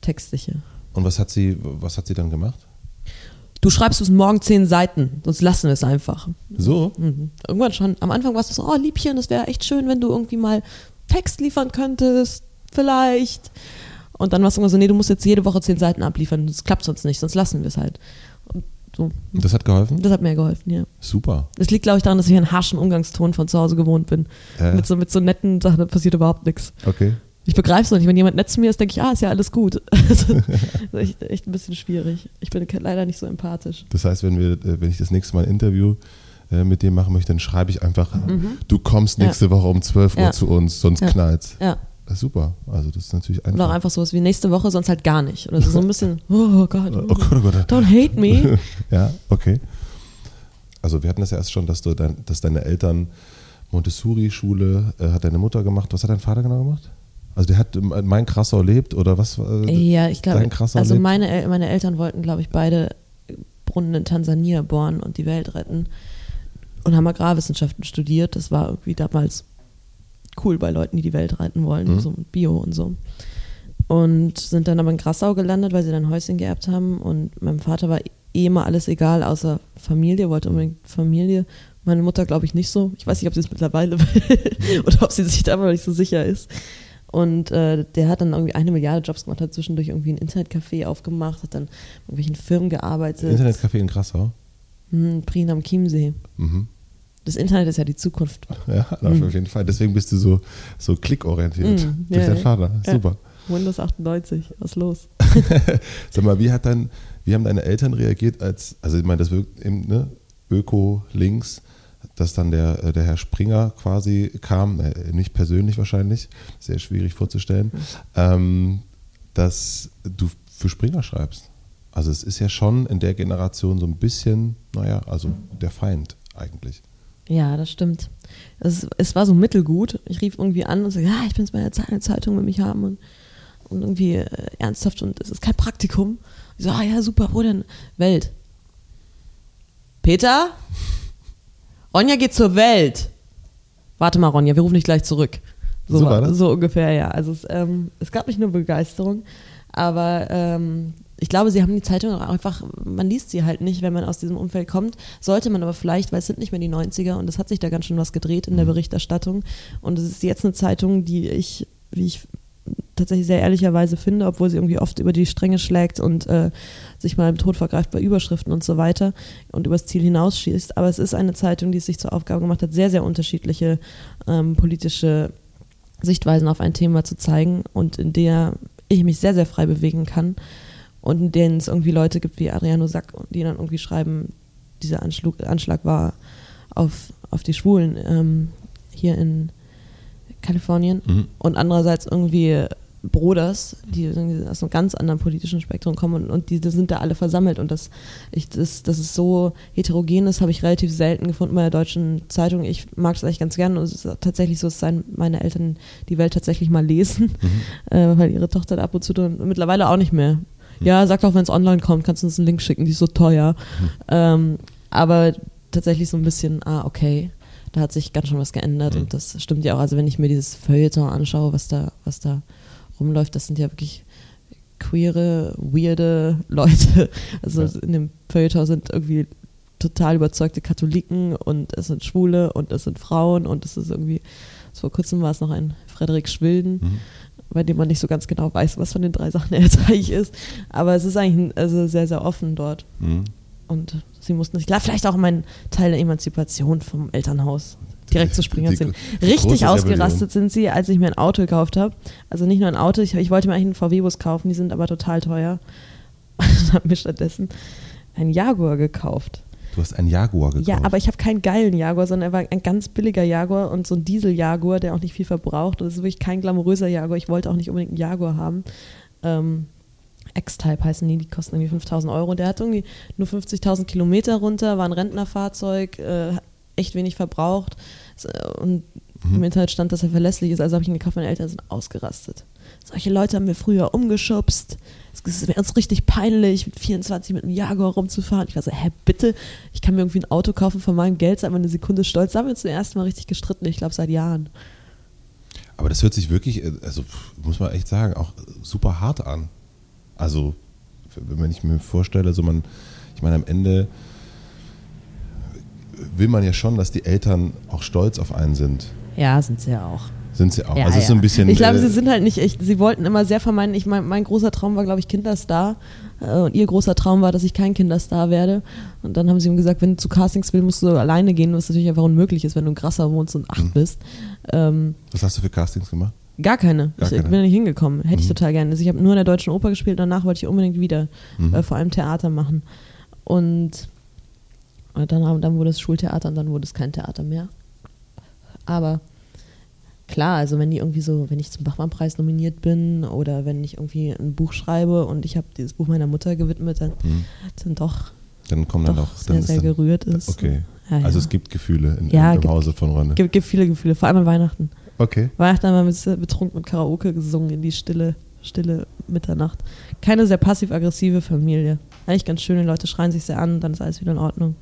textliche. Und was hat sie, was hat sie dann gemacht? Du schreibst bis morgen zehn Seiten, sonst lassen wir es einfach. So? Mhm. Irgendwann schon. Am Anfang warst du so, oh Liebchen, das wäre echt schön, wenn du irgendwie mal Text liefern könntest, vielleicht. Und dann warst du immer so, nee, du musst jetzt jede Woche zehn Seiten abliefern, das klappt sonst nicht, sonst lassen wir es halt. So. Das hat geholfen? Das hat mir geholfen, ja. Super. Das liegt, glaube ich, daran, dass ich einen harschen Umgangston von zu Hause gewohnt bin. Ja. Mit, so, mit so netten Sachen passiert überhaupt nichts. Okay. Ich begreife es noch nicht. Wenn jemand nett zu mir ist, denke ich, ah, ist ja alles gut. das ist echt, echt ein bisschen schwierig. Ich bin leider nicht so empathisch. Das heißt, wenn wir, äh, wenn ich das nächste Mal ein Interview äh, mit dir machen möchte, dann schreibe ich einfach, du kommst Mhm. Ja. nächste Woche um 12 Uhr Ja. zu uns, sonst Ja. knallt's. Ja. Das ist super. Also das ist natürlich Oder auch einfach. einfach sowas wie nächste Woche, sonst halt gar nicht. Oder so ein bisschen, oh Gott, Oh Gott, oh Gott. don't hate me. ja, okay. Also wir hatten das ja erst schon, dass du dein, dass deine Eltern Montessori-Schule äh, hat deine Mutter gemacht. Was hat dein Vater genau gemacht? Also der hat in Main Krassau lebt oder was? äh, Ja, ich glaube, also meine, El meine Eltern wollten, glaube ich, beide Brunnen in Tansania bohren und die Welt retten und haben Agrarwissenschaften studiert. Das war irgendwie damals cool bei Leuten, die die Welt retten wollen, Mhm. so Bio und so. Und sind dann aber in Grassau gelandet, weil sie dann Häuschen geerbt haben und meinem Vater war eh immer alles egal, außer Familie, wollte unbedingt Familie. Meine Mutter glaube ich nicht so. Ich weiß nicht, ob sie es mittlerweile will oder ob sie sich da aber nicht so sicher ist. Und äh, der hat dann irgendwie eine Milliarde Jobs gemacht, hat zwischendurch irgendwie ein Internetcafé aufgemacht, hat dann in irgendwelchen Firmen gearbeitet. Internetcafé in Krassau. Hm, Prien am Chiemsee. Mhm. Das Internet ist ja die Zukunft. Ja, auf jeden Fall. Deswegen bist du so, so klickorientiert. Mhm, Durch ja, deinen. Vater. Ja. Super. Windows 98, was los? Sag mal, wie hat dein, wie haben deine Eltern reagiert, als, also ich meine, das wirkt eben, ne, Öko links, dass dann der, äh, der Herr Springer quasi kam, äh, nicht persönlich wahrscheinlich, sehr schwierig vorzustellen, ähm, dass du für Springer schreibst. Also es ist ja schon in der Generation so ein bisschen, naja, also der Feind eigentlich. Ja, das stimmt. Es, es war so mittelgut. Ich rief irgendwie an und sagte, ja, ich bin jetzt bei der Ze- Zeitung, will mich haben und, und irgendwie äh, ernsthaft und es ist kein Praktikum. Ich so, ah ja, super, wo denn? Welt. Peter? Ronja geht zur Welt. Warte mal, Ronja, wir rufen dich gleich zurück. So, So war das? so ungefähr, ja. Also es, ähm, es gab nicht nur Begeisterung, aber ähm, ich glaube, sie haben die Zeitung auch einfach, man liest sie halt nicht, wenn man aus diesem Umfeld kommt. Sollte man aber vielleicht, weil es sind nicht mehr die 90er und es hat sich da ganz schön was gedreht in der Berichterstattung. Und es ist jetzt eine Zeitung, die ich, wie ich tatsächlich sehr ehrlicherweise finde, obwohl sie irgendwie oft über die Stränge schlägt und äh, sich mal im Tod vergreift bei Überschriften und so weiter und übers Ziel hinausschießt. Aber es ist eine Zeitung, die es sich zur Aufgabe gemacht hat, sehr, sehr unterschiedliche ähm, politische Sichtweisen auf ein Thema zu zeigen und in der ich mich sehr, sehr frei bewegen kann und in denen es irgendwie Leute gibt wie Adriano Sack, die dann irgendwie schreiben, dieser Anschlag, Anschlag war auf, auf die Schwulen ähm, hier in Kalifornien Mhm. und andererseits irgendwie Broders, die aus einem ganz anderen politischen Spektrum kommen und, und die, die sind da alle versammelt und das, ich, das, das ist so heterogen ist, habe ich relativ selten gefunden bei der deutschen Zeitung. Ich mag es eigentlich ganz gerne und es ist tatsächlich so, dass sein, meine Eltern die Welt tatsächlich mal lesen, äh, weil ihre Tochter da ab und zu drin, mittlerweile auch nicht mehr. Ja, sag doch, wenn es online kommt, kannst du uns einen Link schicken, die ist so teuer. Ähm, aber tatsächlich so ein bisschen, ah, okay, da hat sich ganz schön was geändert Mhm. und das stimmt ja auch. Also wenn ich mir dieses Feuilleton anschaue, was da, was da rumläuft, das sind ja wirklich queere, weirde Leute. Also Ja. in dem Feuilleton sind irgendwie total überzeugte Katholiken und es sind Schwule und es sind Frauen und es ist irgendwie, vor kurzem war es noch ein Frederik Schwilden, Mhm. Bei dem man nicht so ganz genau weiß, was von den drei Sachen er jetzt eigentlich ist. Aber es ist eigentlich also sehr, sehr offen dort. Mhm. Und sie mussten sich, klar, vielleicht auch mein Teil der Emanzipation vom Elternhaus direkt zu ziehen. die Richtig ausgerastet sind sie, als ich mir ein Auto gekauft habe. Also nicht nur ein Auto, ich, ich wollte mir eigentlich einen VW-Bus kaufen, die sind aber total teuer. Und habe mir stattdessen einen Jaguar gekauft. Du hast einen Jaguar gekauft. Ja, aber ich habe keinen geilen Jaguar, sondern er war ein ganz billiger Jaguar und so ein Diesel-Jaguar, der auch nicht viel verbraucht. Und es ist wirklich kein glamouröser Jaguar. Ich wollte auch nicht unbedingt einen Jaguar haben. Ähm, X-Type heißen die, die kosten irgendwie 5000 Euro. Und der hat irgendwie nur 50.000 Kilometer runter, war ein Rentnerfahrzeug, äh, echt wenig verbraucht. Äh, Und Mhm. im Internet stand, dass er verlässlich ist. Also habe ich ihn gekauft, meine Eltern sind ausgerastet. Solche Leute haben wir früher umgeschubst. Es wäre uns richtig peinlich, mit 24 mit einem Jaguar rumzufahren. Ich war so, hä, bitte? Ich kann mir irgendwie ein Auto kaufen von meinem Geld, sei mal eine Sekunde stolz. Da haben wir uns zum ersten Mal richtig gestritten, ich glaube seit Jahren. Aber das hört sich wirklich, äh, also muss man echt sagen, auch super hart an. Also, wenn ich mir vorstelle, so man, ich meine, am Ende will man ja schon, dass die Eltern auch stolz auf einen sind. Ja, sind sie ja auch. Sind sie auch. Ja, also es ist so ein ja. bisschen. Ich glaube, äh, sie sind halt nicht echt. Sie wollten immer sehr vermeiden. Ich mein, mein großer Traum war, glaube ich, Kinderstar. Äh, Und ihr großer Traum war, dass ich kein Kinderstar werde. Und dann haben sie ihm gesagt, wenn du zu Castings willst, musst du alleine gehen, was natürlich einfach unmöglich ist, wenn du in Grasser wohnst und acht Mhm. bist. Ähm, Was hast du für Castings gemacht? gar keine. Gar ich keine. bin nicht hingekommen. Hätte ich Mhm. total gerne. Also ich habe nur in der Deutschen Oper gespielt, danach wollte ich unbedingt wieder Mhm. äh, vor allem Theater machen. Und dann, dann wurde es Schultheater und dann wurde es kein Theater mehr. Aber klar, also wenn die irgendwie so, wenn ich zum Bachmann-Preis nominiert bin oder wenn ich irgendwie ein Buch schreibe und ich habe dieses Buch meiner Mutter gewidmet, dann, Mhm. dann doch, Dann kommen dann doch auch. Dann sehr, ist sehr dann, gerührt ist. Okay. Ja, ja. Also es gibt Gefühle in, Ja, im gibt- Hause von Ronne. gibt, gibt viele Gefühle, vor allem an Weihnachten. Okay. Weihnachten haben wir betrunken mit Karaoke gesungen in die stille, stille Mitternacht. Keine sehr passiv-aggressive Familie. Eigentlich ganz schön, die Leute schreien sich sehr an, dann ist alles wieder in Ordnung.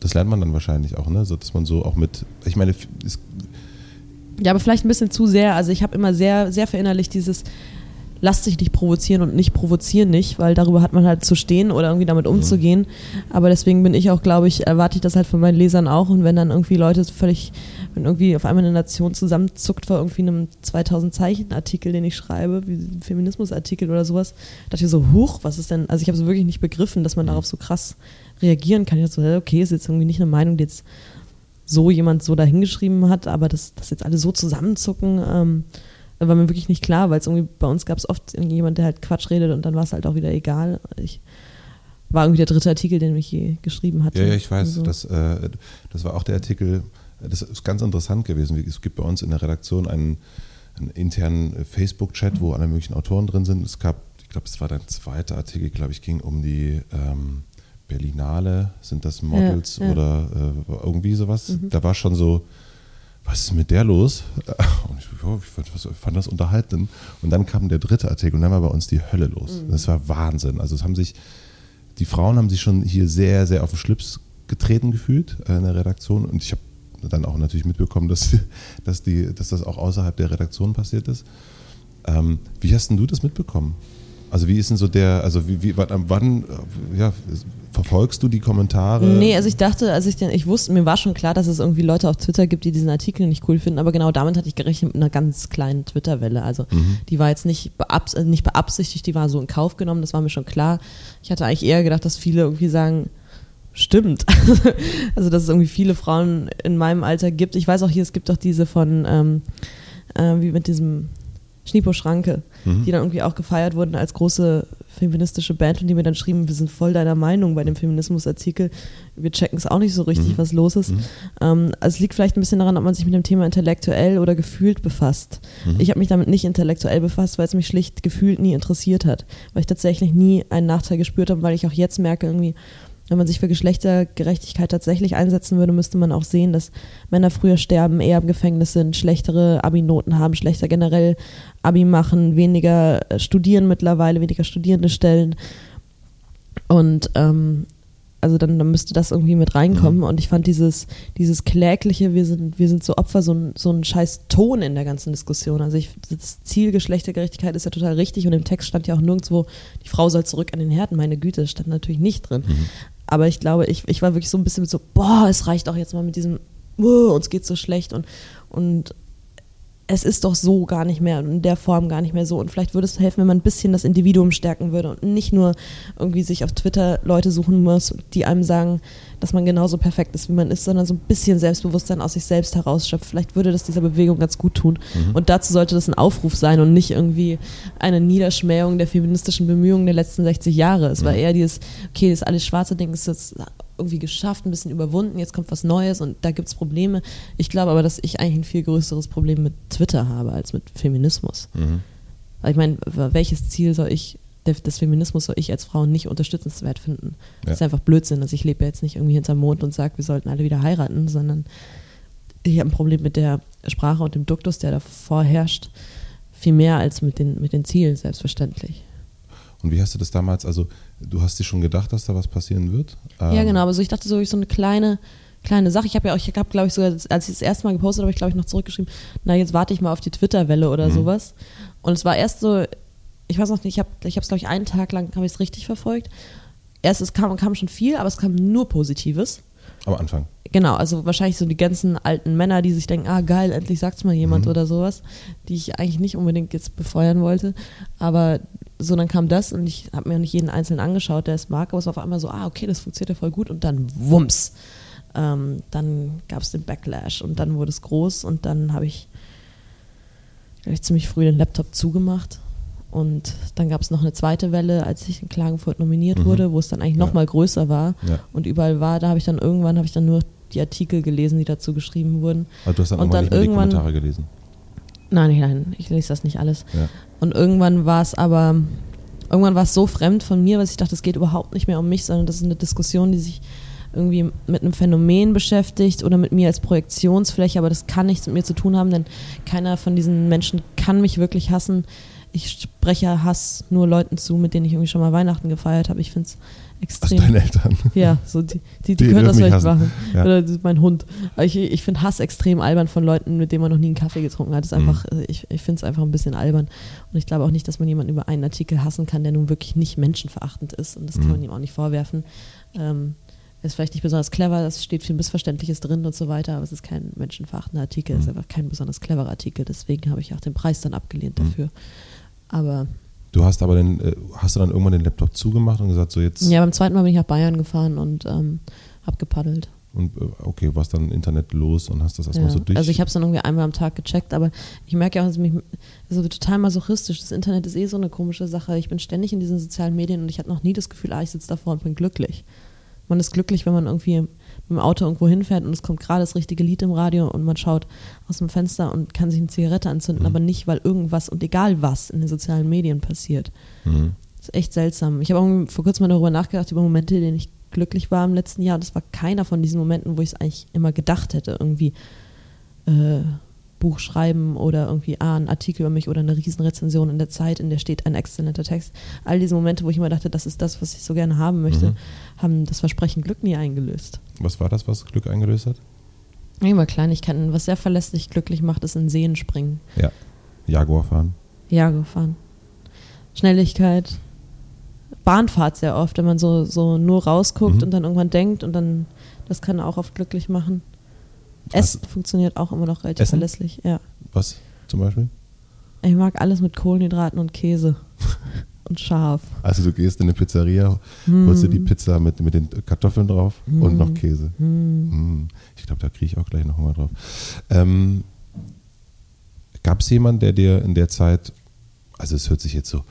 Das lernt man dann wahrscheinlich auch, ne? So, dass man so auch mit. Ich meine, es, Ja, aber vielleicht ein bisschen zu sehr. Also ich habe immer sehr, sehr verinnerlicht dieses Lass dich nicht provozieren und nicht provozieren nicht, weil darüber hat man halt zu stehen oder irgendwie damit umzugehen. Aber deswegen bin ich auch, glaube ich, erwarte ich das halt von meinen Lesern auch. Und wenn dann irgendwie Leute völlig, wenn irgendwie auf einmal eine Nation zusammenzuckt vor irgendwie einem 2000 Zeichen Artikel, den ich schreibe, wie ein Feminismusartikel oder sowas, dachte ich so, huch, was ist denn? Also ich habe so wirklich nicht begriffen, dass man darauf so krass reagieren kann. Ich dachte so, okay, ist jetzt irgendwie nicht eine Meinung, die jetzt so jemand so dahingeschrieben hat, aber dass, dass jetzt alle so zusammenzucken, ähm, war mir wirklich nicht klar, weil es irgendwie bei uns gab es oft jemand, der halt Quatsch redet und dann war es halt auch wieder egal. Ich war irgendwie der dritte Artikel, den ich je geschrieben hatte. Ja, ja, ich weiß. Also, Das, äh, das war auch der Artikel, das ist ganz interessant gewesen. Es gibt bei uns in der Redaktion einen, einen internen Facebook-Chat, wo alle möglichen Autoren drin sind. Es gab, ich glaube, es war dein zweiter Artikel, glaube ich, ging um die ähm, Berlinale, sind das Models Ja, ja. oder äh, irgendwie sowas. Mhm. Da war schon so, was ist mit der los? Und ich, ja, ich, fand, was- fand das unterhalten. Und dann kam der dritte Artikel und dann war bei uns die Hölle los. Mhm. Das war Wahnsinn. Also es haben sich, die Frauen haben sich schon hier sehr, sehr auf den Schlips getreten gefühlt äh, in der Redaktion. Und ich habe dann auch natürlich mitbekommen, dass, dass, die, dass das auch außerhalb der Redaktion passiert ist. Ähm, wie hast denn du das mitbekommen? Also wie ist denn so der, also wie, wie wann, wann äh, ja, verfolgst du die Kommentare? Nee, also ich dachte, als ich den, ich wusste, mir war schon klar, dass es irgendwie Leute auf Twitter gibt, die diesen Artikel nicht cool finden, aber genau damit hatte ich gerechnet mit einer ganz kleinen Twitter-Welle. Also Mhm. die war jetzt nicht, beabs äh, nicht beabsichtigt, die war so in Kauf genommen, das war mir schon klar. Ich hatte eigentlich eher gedacht, dass viele irgendwie sagen, stimmt. also dass es irgendwie viele Frauen in meinem Alter gibt. Ich weiß auch hier, es gibt auch diese von, ähm, äh, wie mit diesem Schniepo Schranke, Mhm. die dann irgendwie auch gefeiert wurden als große feministische Band und die mir dann schrieben, wir sind voll deiner Meinung bei dem Feminismusartikel. Wir checken es auch nicht so richtig, Mhm. was los ist. Mhm. Ähm, also es liegt vielleicht ein bisschen daran, ob man sich mit dem Thema intellektuell oder gefühlt befasst. Mhm. Ich habe mich damit nicht intellektuell befasst, weil es mich schlicht gefühlt nie interessiert hat. Weil ich tatsächlich nie einen Nachteil gespürt habe, weil ich auch jetzt merke, irgendwie, wenn man sich für Geschlechtergerechtigkeit tatsächlich einsetzen würde, müsste man auch sehen, dass Männer früher sterben, eher im Gefängnis sind, schlechtere Abi-Noten haben, schlechter generell Abi machen, weniger äh, studieren mittlerweile, weniger Studierende stellen. Und ähm, also dann, dann müsste das irgendwie mit reinkommen. Und ich fand dieses, dieses klägliche, wir sind, wir sind so Opfer, so ein, so ein scheiß Ton in der ganzen Diskussion. Also ich, das Ziel Geschlechtergerechtigkeit ist ja total richtig und im Text stand ja auch nirgendwo, die Frau soll zurück an den Herd. Meine Güte, das stand natürlich nicht drin. Aber ich glaube, ich, ich war wirklich so ein bisschen so, boah, es reicht auch jetzt mal mit diesem, uh, uns geht's so schlecht und, und es ist doch so gar nicht mehr, in der Form gar nicht mehr so. Und vielleicht würde es helfen, wenn man ein bisschen das Individuum stärken würde und nicht nur irgendwie sich auf Twitter Leute suchen muss, die einem sagen, dass man genauso perfekt ist, wie man ist, sondern so ein bisschen Selbstbewusstsein aus sich selbst herausschöpft. Vielleicht würde das dieser Bewegung ganz gut tun. Mhm. Und dazu sollte das ein Aufruf sein und nicht irgendwie eine Niederschmähung der feministischen Bemühungen der letzten 60 Jahre. Es war Mhm. eher dieses, okay, das alles schwarze Ding ist jetzt irgendwie geschafft, ein bisschen überwunden, jetzt kommt was Neues und da gibt es Probleme. Ich glaube aber, dass ich eigentlich ein viel größeres Problem mit Twitter habe als mit Feminismus. Mhm. Ich meine, welches Ziel soll ich, der- des Feminismus soll ich als Frau nicht unterstützenswert finden? Das Ja. ist einfach Blödsinn. Also ich lebe ja jetzt nicht irgendwie hinterm Mond und sage, wir sollten alle wieder heiraten, sondern ich habe ein Problem mit der Sprache und dem Duktus, der davor herrscht, viel mehr als mit den, mit den Zielen, selbstverständlich. Und wie hast du das damals, also du hast dir schon gedacht, dass da was passieren wird? Ja, Ähm, genau. Aber so, ich dachte so, ich so eine kleine, kleine Sache. Ich habe ja auch, ich habe, glaube ich, sogar, als ich das erste Mal gepostet habe, ich glaube ich noch zurückgeschrieben, na, jetzt warte ich mal auf die Twitter-Welle oder Mhm. sowas. Und es war erst so, ich weiß noch nicht, ich habe ich es, glaube ich, einen Tag lang, habe ich es richtig verfolgt. Erst es kam, kam schon viel, aber es kam nur Positives. Am Anfang. Genau, also wahrscheinlich so die ganzen alten Männer, die sich denken, ah geil, endlich sagt's mal jemand Mhm. oder sowas, die ich eigentlich nicht unbedingt jetzt befeuern wollte. Aber so, dann kam das und ich habe mir nicht jeden Einzelnen angeschaut, der es mag, aber es war auf einmal so, ah, okay, das funktioniert ja voll gut und dann wumms. Ähm, dann gab es den Backlash und dann wurde es groß und dann habe ich, ich ziemlich früh den Laptop zugemacht. Und dann gab es noch eine zweite Welle, als ich in Klagenfurt nominiert Mhm. wurde, wo es dann eigentlich Ja. noch mal größer war Ja. und überall war. Da habe ich dann irgendwann habe ich dann nur die Artikel gelesen, die dazu geschrieben wurden. Aber du hast dann Und irgendwann dann nicht mehr die irgendwann- Kommentare gelesen. Nein, nein, nein, ich lese das nicht alles. Ja. Und irgendwann war es aber, irgendwann war es so fremd von mir, dass ich dachte, es geht überhaupt nicht mehr um mich, sondern das ist eine Diskussion, die sich irgendwie mit einem Phänomen beschäftigt oder mit mir als Projektionsfläche, aber das kann nichts mit mir zu tun haben, denn keiner von diesen Menschen kann mich wirklich hassen. Ich spreche Hass nur Leuten zu, mit denen ich irgendwie schon mal Weihnachten gefeiert habe. Ich finde es extrem. deine Eltern. Ja, so die, die, die, Die können das vielleicht hassen. machen. Ja. Oder mein Hund. Aber ich, ich finde Hass extrem albern von Leuten, mit denen man noch nie einen Kaffee getrunken hat. Das ist Mhm. einfach, äh, ich, ich finde es einfach ein bisschen albern. Und ich glaube auch nicht, dass man jemanden über einen Artikel hassen kann, der nun wirklich nicht menschenverachtend ist. Und das kann Mhm. man ihm auch nicht vorwerfen. Ähm, er ist vielleicht nicht besonders clever, es steht viel Missverständliches drin und so weiter, aber es ist kein menschenverachtender Artikel, es ist Mhm. einfach kein besonders cleverer Artikel. Deswegen habe ich auch den Preis dann abgelehnt Mhm. Aber Du hast aber den, äh, hast du dann irgendwann den Laptop zugemacht und gesagt, so jetzt ja, beim zweiten Mal bin ich nach Bayern gefahren und ähm, habe gepaddelt. und äh, okay, warst dann Internet los und hast das erstmal Ja. so durch. Also ich habe es dann irgendwie einmal am Tag gecheckt, aber ich merke ja auch, dass mich also total masochistisch. Das Internet ist eh so eine komische Sache. Ich bin ständig in diesen sozialen Medien und ich hatte noch nie das Gefühl, ah, ich sitze davor und bin glücklich. Man ist glücklich, wenn man irgendwie mit dem Auto irgendwo hinfährt und es kommt gerade das richtige Lied im Radio und man schaut aus dem Fenster und kann sich eine Zigarette anzünden, Mhm. aber nicht, weil irgendwas und egal was in den sozialen Medien passiert. mhm. Das ist echt seltsam. Ich habe auch vor kurzem mal darüber nachgedacht, über Momente, in denen ich glücklich war im letzten Jahr. Das war keiner von diesen Momenten, wo ich es eigentlich immer gedacht hätte. Irgendwie äh, Buch schreiben oder irgendwie ah, ein Artikel über mich oder eine Riesenrezension in der Zeit, in der steht ein exzellenter Text. All diese Momente, wo ich immer dachte, das ist das, was ich so gerne haben möchte, Mhm. haben das Versprechen Glück nie eingelöst. Was war das, was Glück eingelöst hat? Immer Kleinigkeiten. Was sehr verlässlich glücklich macht, ist in Seen springen. Ja. Jaguar fahren. Jago fahren. Schnelligkeit. Bahnfahrt sehr oft, wenn man so, so nur rausguckt Mhm. und dann irgendwann denkt und dann, das kann auch oft glücklich machen. Essen funktioniert auch immer noch relativ Essen? verlässlich, ja. Was zum Beispiel? Ich mag alles mit Kohlenhydraten und Käse und scharf. Also du gehst in eine Pizzeria, Hm. holst dir die Pizza mit, mit den Kartoffeln drauf und Hm. noch Käse. Hm. Ich glaube, da kriege ich auch gleich noch Hunger drauf. Ähm, Gab es jemanden, der dir in der Zeit, also es hört sich jetzt so,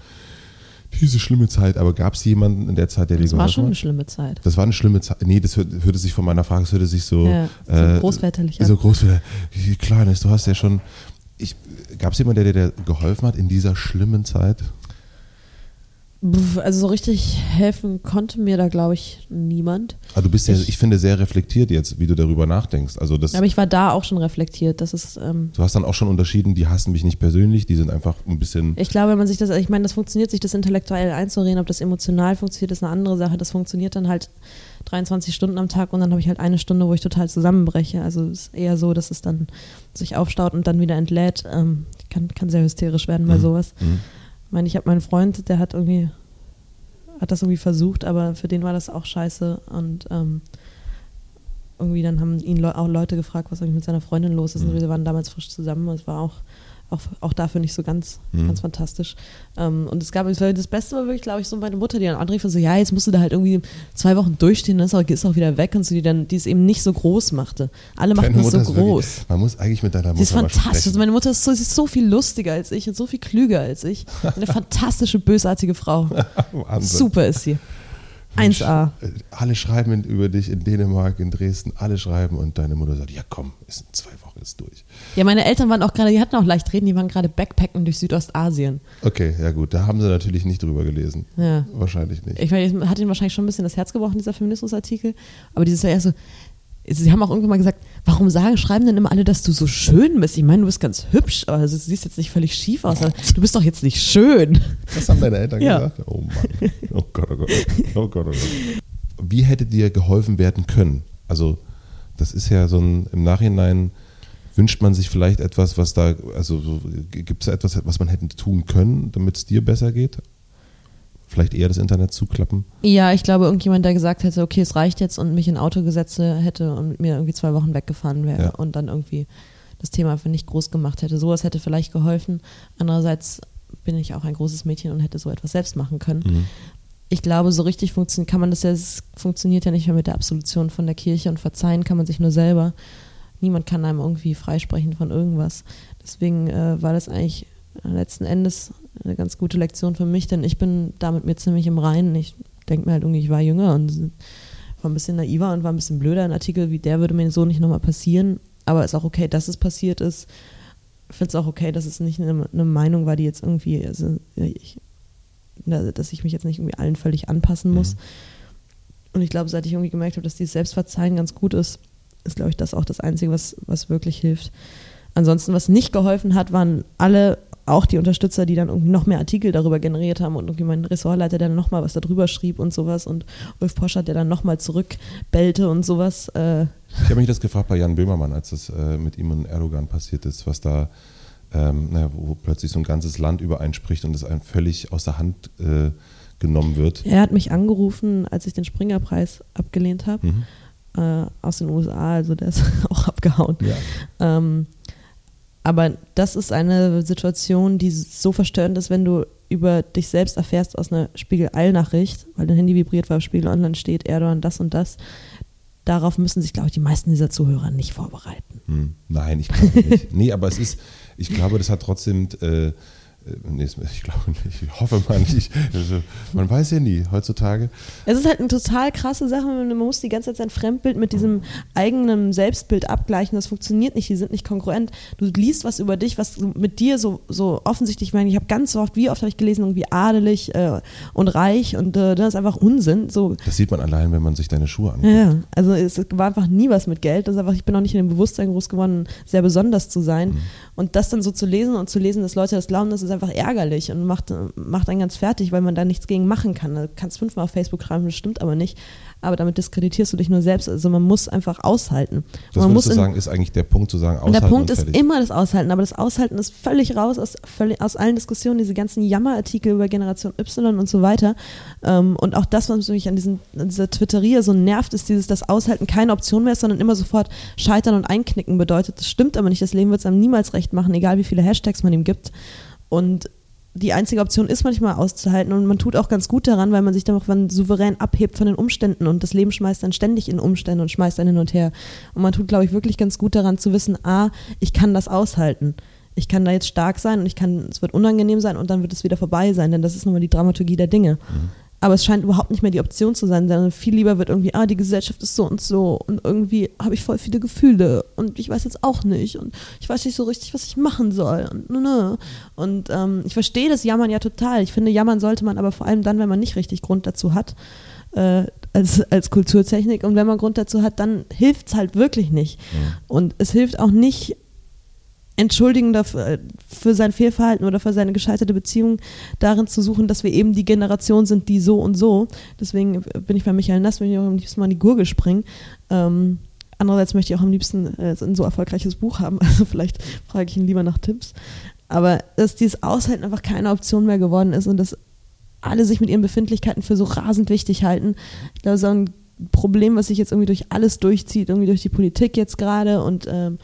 diese schlimme Zeit, aber gab es jemanden in der Zeit, der dir Das war geholfen schon eine hat? schlimme Zeit. Das war eine schlimme Zeit. Nee, das hört, hörte sich von meiner Frage, es hörte sich so, ja, so äh, großväterlich an. so großväter, wie klein ist, du hast ja schon. Gab es jemanden, der dir geholfen hat in dieser schlimmen Zeit? Also so richtig helfen konnte mir da, glaube ich, niemand. Ah, du bist ja, Ich- ich finde, sehr reflektiert jetzt, wie du darüber nachdenkst. Also das, Aber ich war da auch schon reflektiert. Das ist, ähm, du hast dann auch schon unterschieden, die hassen mich nicht persönlich, die sind einfach ein bisschen. Ich glaube, wenn man sich das, ich meine, das funktioniert, sich das intellektuell einzureden, ob das emotional funktioniert, ist eine andere Sache. Das funktioniert dann halt 23 Stunden am Tag und dann habe ich halt eine Stunde, wo ich total zusammenbreche. Also es ist eher so, dass es dann sich aufstaut und dann wieder entlädt. Ähm, kann, kann sehr hysterisch werden bei Mhm. sowas. Mhm. Ich meine, ich habe meinen Freund, der hat irgendwie, hat das irgendwie versucht, aber für den war das auch scheiße und ähm, irgendwie dann haben ihn Leu auch Leute gefragt, was eigentlich mit seiner Freundin los ist. Mhm. Und wir waren damals frisch zusammen. Es war auch, auch, auch dafür nicht so ganz, Mhm. ganz fantastisch. Ähm, und es gab, das Beste war wirklich, glaube ich, so meine Mutter, die dann anrief und so, ja, jetzt musst du da halt irgendwie zwei Wochen durchstehen, dann ist auch, ist auch wieder weg und so, die dann, die es eben nicht so groß machte. Alle machten es so groß. Wirklich, man muss eigentlich mit deiner Mutter Sie ist fantastisch. sprechen. Meine Mutter ist so, ist so viel lustiger als ich und so viel klüger als ich. Eine fantastische, bösartige Frau. Super ist sie. 1A. Äh, Alle schreiben über dich in Dänemark, in Dresden, alle schreiben und deine Mutter sagt, ja komm, ist in zwei Wochen ist durch. Ja, meine Eltern waren auch gerade, die hatten auch leicht reden, die waren gerade Backpacken durch Südostasien. Okay, ja gut, da haben sie natürlich nicht drüber gelesen. Ja. Wahrscheinlich nicht. Ich meine, hat ihnen wahrscheinlich schon ein bisschen das Herz gebrochen, dieser Feminismusartikel. Aber dieses Jahr eher so, sie haben auch irgendwann mal gesagt, warum sagen, schreiben denn immer alle, dass du so schön bist? Ich meine, du bist ganz hübsch, aber du siehst jetzt nicht völlig schief aus. aber Du bist doch jetzt nicht schön. Was haben deine Eltern Ja. gesagt? Oh Mann. Oh Gott, oh Gott. Oh Gott, oh Gott. Wie hätte dir geholfen werden können? Also, das ist ja so ein, im Nachhinein wünscht man sich vielleicht etwas, was da, also so, gibt es etwas, was man hätte tun können, damit es dir besser geht? Vielleicht eher das Internet zuklappen? Ja, ich glaube, irgendjemand, der gesagt hätte, okay, es reicht jetzt und mich in Auto gesetzt hätte und mit mir irgendwie zwei Wochen weggefahren wäre Ja. und dann irgendwie das Thema einfach nicht groß gemacht hätte. Sowas hätte vielleicht geholfen. Andererseits bin ich auch ein großes Mädchen und hätte so etwas selbst machen können. Mhm. Ich glaube, so richtig funktioniert, kann man das ja, es funktioniert ja nicht mehr mit der Absolution von der Kirche und verzeihen kann man sich nur selber. Niemand kann einem irgendwie freisprechen von irgendwas. Deswegen äh, war das eigentlich letzten Endes eine ganz gute Lektion für mich, denn ich bin da mit mir ziemlich im Reinen. Ich denke mir halt irgendwie, ich war jünger und war ein bisschen naiver und war ein bisschen blöder. Ein Artikel wie der würde mir so nicht nochmal passieren. Aber ist auch okay, dass es passiert ist. Ich finde es auch okay, dass es nicht eine, eine Meinung war, die jetzt irgendwie, also ich, dass ich mich jetzt nicht irgendwie allen völlig anpassen muss. Mhm. Und ich glaube, seit ich irgendwie gemerkt habe, dass dieses Selbstverzeihen ganz gut ist, ist, glaube ich, das auch das Einzige, was, was wirklich hilft. Ansonsten, was nicht geholfen hat, waren alle, auch die Unterstützer, die dann irgendwie noch mehr Artikel darüber generiert haben und irgendwie mein Ressortleiter, der dann nochmal was darüber schrieb und sowas und Ulf Poschert, der dann nochmal zurückbellte und sowas. Äh, Ich habe mich das gefragt bei Jan Böhmermann, als das äh, mit ihm und Erdogan passiert ist, was da, ähm, naja, wo, wo plötzlich so ein ganzes Land übereinspricht und es einem völlig aus der Hand äh, genommen wird. er hat mich angerufen, als ich den Springerpreis abgelehnt habe, Mhm. äh, aus den USA, also der ist auch abgehauen. Ja. Ähm, aber das ist eine Situation, die so verstörend ist, wenn du über dich selbst erfährst aus einer Spiegel-Eilnachricht, weil dein Handy vibriert, weil auf Spiegel Online steht, Erdogan das und das. Darauf müssen sich, glaube ich, die meisten dieser Zuhörer nicht vorbereiten. Hm, nein, ich glaube nicht. nee, aber es ist, ich glaube, das hat trotzdem, äh, nee, es- ich glaube nicht, ich hoffe mal nicht. Also, man weiß ja nie heutzutage. Es ist halt eine total krasse Sache. Man muss die ganze Zeit sein Fremdbild mit diesem eigenen Selbstbild abgleichen. Das funktioniert nicht. Die sind nicht kongruent. Du liest was über dich, was mit dir so, so offensichtlich, ich meine, ich habe ganz oft, wie oft habe ich gelesen, irgendwie adelig äh, und reich und äh, das ist einfach Unsinn. So, Das sieht man allein, wenn man sich deine Schuhe anguckt. ja, also es war einfach nie was mit Geld. Das ist einfach, ich bin auch nicht in dem Bewusstsein groß geworden, sehr besonders zu sein. Mhm. Und das dann so zu lesen und zu lesen, dass Leute das glauben, das ist einfach ärgerlich und macht, macht einen ganz fertig, weil man da nichts gegen machen kann. Du kannst fünfmal auf Facebook schreiben, das stimmt aber nicht. Aber damit diskreditierst du dich nur selbst. Also man muss einfach aushalten. Das man muss du in- sagen, ist eigentlich der Punkt zu sagen, aushalten der Punkt ist immer das Aushalten, aber das Aushalten ist völlig raus aus, völlig, aus allen Diskussionen, diese ganzen Jammerartikel über Generation Y und so weiter. Ähm, und auch das, was mich an, diesen, an dieser Twitteria so nervt, ist dieses, das Aushalten keine Option mehr ist, sondern immer sofort Scheitern und Einknicken bedeutet. Das stimmt aber nicht, das Leben wird es einem niemals recht machen, egal wie viele Hashtags man ihm gibt. Und die einzige Option ist manchmal auszuhalten und man tut auch ganz gut daran, weil man sich dann auch dann souverän abhebt von den Umständen und das Leben schmeißt dann ständig in Umstände und schmeißt dann hin und her. Und man tut, glaube ich, wirklich ganz gut daran zu wissen, a, ich kann das aushalten. Ich kann da jetzt stark sein und ich kann, es wird unangenehm sein und dann wird es wieder vorbei sein, denn das ist nun mal die Dramaturgie der Dinge. Aber es scheint überhaupt nicht mehr die Option zu sein, sondern viel lieber wird irgendwie, ah, die Gesellschaft ist so und so und irgendwie habe ich voll viele Gefühle und ich weiß jetzt auch nicht und ich weiß nicht so richtig, was ich machen soll und nö, nö. Und ähm, ich verstehe das Jammern ja total. Ich finde, jammern sollte man aber vor allem dann, wenn man nicht richtig Grund dazu hat, äh, als, als Kulturtechnik. Und wenn man Grund dazu hat, dann hilft es halt wirklich nicht. Und es hilft auch nicht, entschuldigen dafür, für sein Fehlverhalten oder für seine gescheiterte Beziehung darin zu suchen, dass wir eben die Generation sind, die so und so. Deswegen bin ich bei Michael Nass, wenn ich auch am liebsten mal in die Gurgel springen. Ähm, andererseits möchte ich auch am liebsten äh, ein so erfolgreiches Buch haben, also vielleicht frage ich ihn lieber nach Tipps. Aber dass dieses Aushalten einfach keine Option mehr geworden ist und dass alle sich mit ihren Befindlichkeiten für so rasend wichtig halten. Ich glaube, so ein Problem, was sich jetzt irgendwie durch alles durchzieht, irgendwie durch die Politik jetzt gerade und ähm,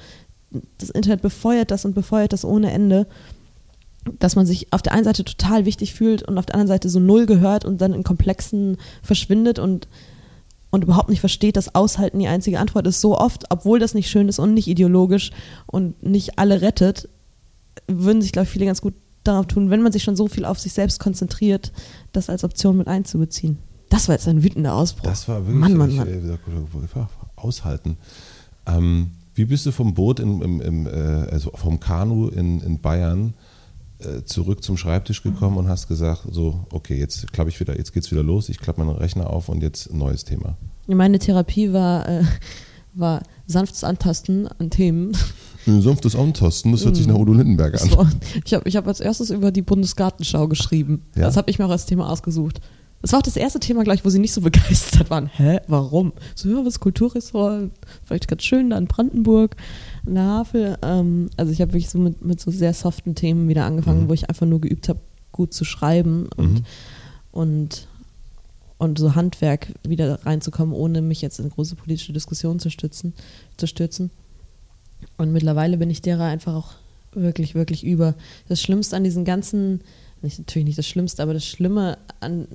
das Internet befeuert das und befeuert das ohne Ende, dass man sich auf der einen Seite total wichtig fühlt und auf der anderen Seite so null gehört und dann in Komplexen verschwindet und, und überhaupt nicht versteht, dass Aushalten die einzige Antwort ist. So oft, obwohl das nicht schön ist und nicht ideologisch und nicht alle rettet, würden sich, glaube ich, viele ganz gut darauf tun, wenn man sich schon so viel auf sich selbst konzentriert, das als Option mit einzubeziehen. Das war jetzt ein wütender Ausbruch. Das war wirklich Mann, Mann, Mann. Äh, aushalten. Ähm, wie bist du vom Boot, in, im, im, äh, also vom Kanu in, in Bayern äh, zurück zum Schreibtisch gekommen und hast gesagt, so, okay, jetzt klappe ich wieder, jetzt geht's wieder los, ich klappe meinen Rechner auf und jetzt ein neues Thema? Meine Therapie war, äh, war sanftes Antasten an Themen. Ein sanftes Antasten, das hört sich nach Udo Lindenberg an. War, ich habe ich hab als erstes über die Bundesgartenschau geschrieben. Ja? Das habe ich mir auch als Thema ausgesucht. Das war auch das erste Thema gleich, wo sie nicht so begeistert waren. Hä, warum? So, ja, was Kulturressort, vielleicht ganz schön da in Brandenburg, in der Havel. Ähm, also ich habe wirklich so mit, mit so sehr soften Themen wieder angefangen, mhm. wo ich einfach nur geübt habe, gut zu schreiben und, mhm. und, und so Handwerk wieder reinzukommen, ohne mich jetzt in große politische Diskussionen zu stützen, zu stürzen. Und mittlerweile bin ich derer einfach auch wirklich, wirklich über. Das Schlimmste an diesen ganzen, nicht, natürlich nicht das Schlimmste, aber das Schlimme an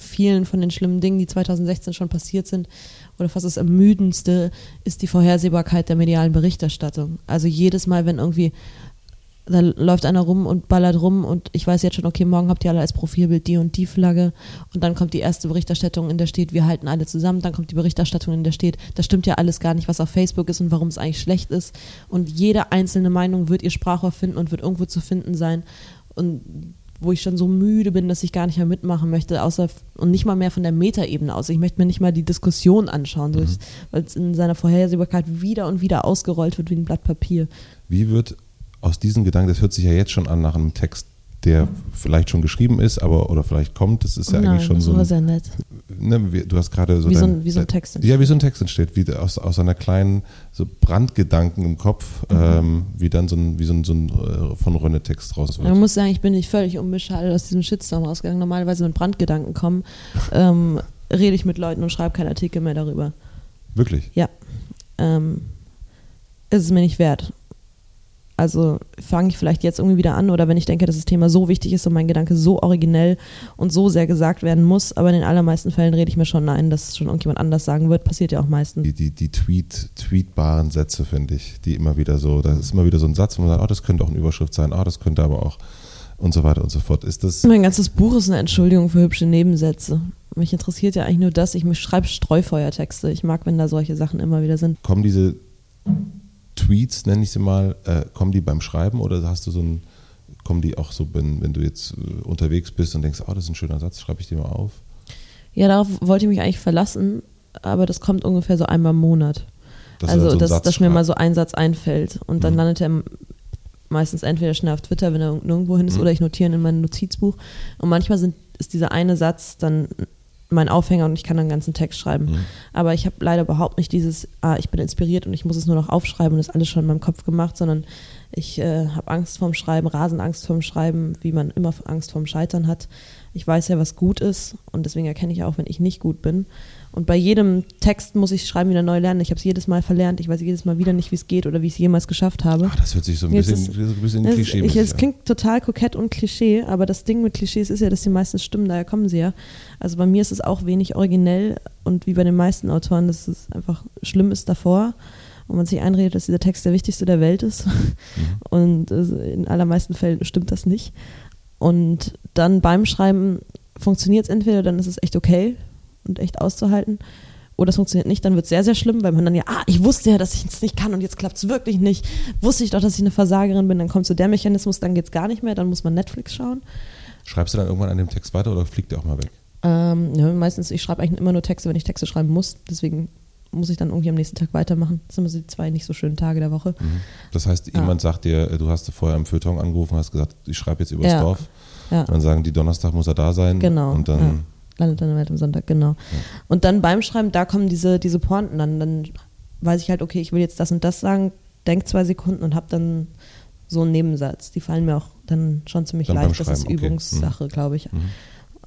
vielen von den schlimmen Dingen, die 2016 schon passiert sind, oder fast das Ermüdendste, ist die Vorhersehbarkeit der medialen Berichterstattung. Also jedes Mal, wenn irgendwie da läuft einer rum und ballert rum und ich weiß jetzt schon, okay, morgen habt ihr alle als Profilbild die und die Flagge. Und dann kommt die erste Berichterstattung, in der steht, wir halten alle zusammen, dann kommt die Berichterstattung, in der steht, das stimmt ja alles gar nicht, was auf Facebook ist und warum es eigentlich schlecht ist. Und jede einzelne Meinung wird ihr Sprachrohr finden und wird irgendwo zu finden sein. Und wo ich schon so müde bin, dass ich gar nicht mehr mitmachen möchte, außer und nicht mal mehr von der Metaebene aus. Ich möchte mir nicht mal die Diskussion anschauen, mhm. weil es in seiner Vorhersehbarkeit wieder und wieder ausgerollt wird wie ein Blatt Papier. Wie wird aus diesen Gedanken, das hört sich ja jetzt schon an nach einem Text, der vielleicht schon geschrieben ist, aber oder vielleicht kommt, das ist ja Nein, eigentlich schon das so. War sehr nett. Ne, wie, du hast gerade so. Wie, dein, so ein, wie so ein Text entsteht. Ja, wie so ein Text entsteht, wie aus, aus einer kleinen so Brandgedanken im Kopf, mhm. ähm, wie dann so ein, wie so ein, so ein äh, von Rönne-Text raus wird. Man muss sagen, ich bin nicht völlig unbeschadet aus diesem Shitstorm rausgegangen. Normalerweise, wenn Brandgedanken kommen, ähm, rede ich mit Leuten und schreibe keinen Artikel mehr darüber. Wirklich? Ja. Ähm, ist es mir nicht wert. Also fange ich vielleicht jetzt irgendwie wieder an oder wenn ich denke, dass das Thema so wichtig ist und mein Gedanke so originell und so sehr gesagt werden muss, aber in den allermeisten Fällen rede ich mir schon ein, dass es schon irgendjemand anders sagen wird, passiert ja auch meistens. Die, die, die Tweet, tweetbaren Sätze, finde ich, die immer wieder so, das ist immer wieder so ein Satz, wo man sagt, oh, das könnte auch eine Überschrift sein, oh, das könnte aber auch und so weiter und so fort. Ist das mein ganzes Buch ist eine Entschuldigung für hübsche Nebensätze. Mich interessiert ja eigentlich nur das, ich schreibe Streufeuertexte. Ich mag, wenn da solche Sachen immer wieder sind. Kommen diese Tweets, nenne ich sie mal, äh, kommen die beim Schreiben oder hast du so ein, kommen die auch so, wenn, wenn du jetzt äh, unterwegs bist und denkst, oh, das ist ein schöner Satz, schreibe ich dir mal auf? Ja, darauf wollte ich mich eigentlich verlassen, aber das kommt ungefähr so einmal im Monat. Dass also, so dass, dass mir mal so ein Satz einfällt und dann mhm. landet er meistens entweder schnell auf Twitter, wenn er nirgendwo hin ist, mhm. oder ich notiere ihn in meinem Notizbuch. Und manchmal sind, ist dieser eine Satz dann mein Aufhänger und ich kann dann einen ganzen Text schreiben. Mhm. Aber ich habe leider überhaupt nicht dieses, ah, ich bin inspiriert und ich muss es nur noch aufschreiben und das alles schon in meinem Kopf gemacht, sondern ich äh, habe Angst vorm Schreiben, Rasenangst vorm Schreiben, wie man immer Angst vorm Scheitern hat. Ich weiß ja, was gut ist und deswegen erkenne ich auch, wenn ich nicht gut bin. Und bei jedem Text muss ich Schreiben wieder neu lernen. Ich habe es jedes Mal verlernt. Ich weiß jedes Mal wieder nicht, wie es geht oder wie ich es jemals geschafft habe. Ach, das hört sich so ein bisschen, ist, ein bisschen Klischee ich, Es klingt total kokett und Klischee, aber das Ding mit Klischees ist ja, dass die meisten stimmen, daher kommen sie ja. Also bei mir ist es auch wenig originell und wie bei den meisten Autoren, dass es einfach schlimm ist davor und man sich einredet, dass dieser Text der wichtigste der Welt ist. Mhm. Und in allermeisten Fällen stimmt das nicht. Und dann beim Schreiben funktioniert es entweder, dann ist es echt okay, und echt auszuhalten. Oder es funktioniert nicht, dann wird es sehr, sehr schlimm, weil man dann ja, ah, ich wusste ja, dass ich es nicht kann und jetzt klappt es wirklich nicht. Wusste ich doch, dass ich eine Versagerin bin, dann kommt so der Mechanismus, dann geht es gar nicht mehr, dann muss man Netflix schauen. Schreibst du dann irgendwann an dem Text weiter oder fliegt der auch mal weg? Ähm, ja, meistens, ich schreibe eigentlich immer nur Texte, wenn ich Texte schreiben muss. Deswegen muss ich dann irgendwie am nächsten Tag weitermachen. Das sind immer so die zwei nicht so schönen Tage der Woche. Mhm. Das heißt, Ja. jemand sagt dir, äh, du hast vorher im Feuilleton angerufen, hast gesagt, ich schreibe jetzt übers Ja. Dorf. Ja. Und dann sagen die, Donnerstag muss er da sein. Genau, Und dann, ja. Landet dann halt am Sonntag, genau. Und dann beim Schreiben, da kommen diese, diese Pointen dann. Dann weiß ich halt, okay, ich will jetzt das und das sagen, denk zwei Sekunden und hab dann so einen Nebensatz. Die fallen mir auch dann schon ziemlich Dann leicht. Das ist Schreiben, okay. Übungssache, glaube ich. Mhm.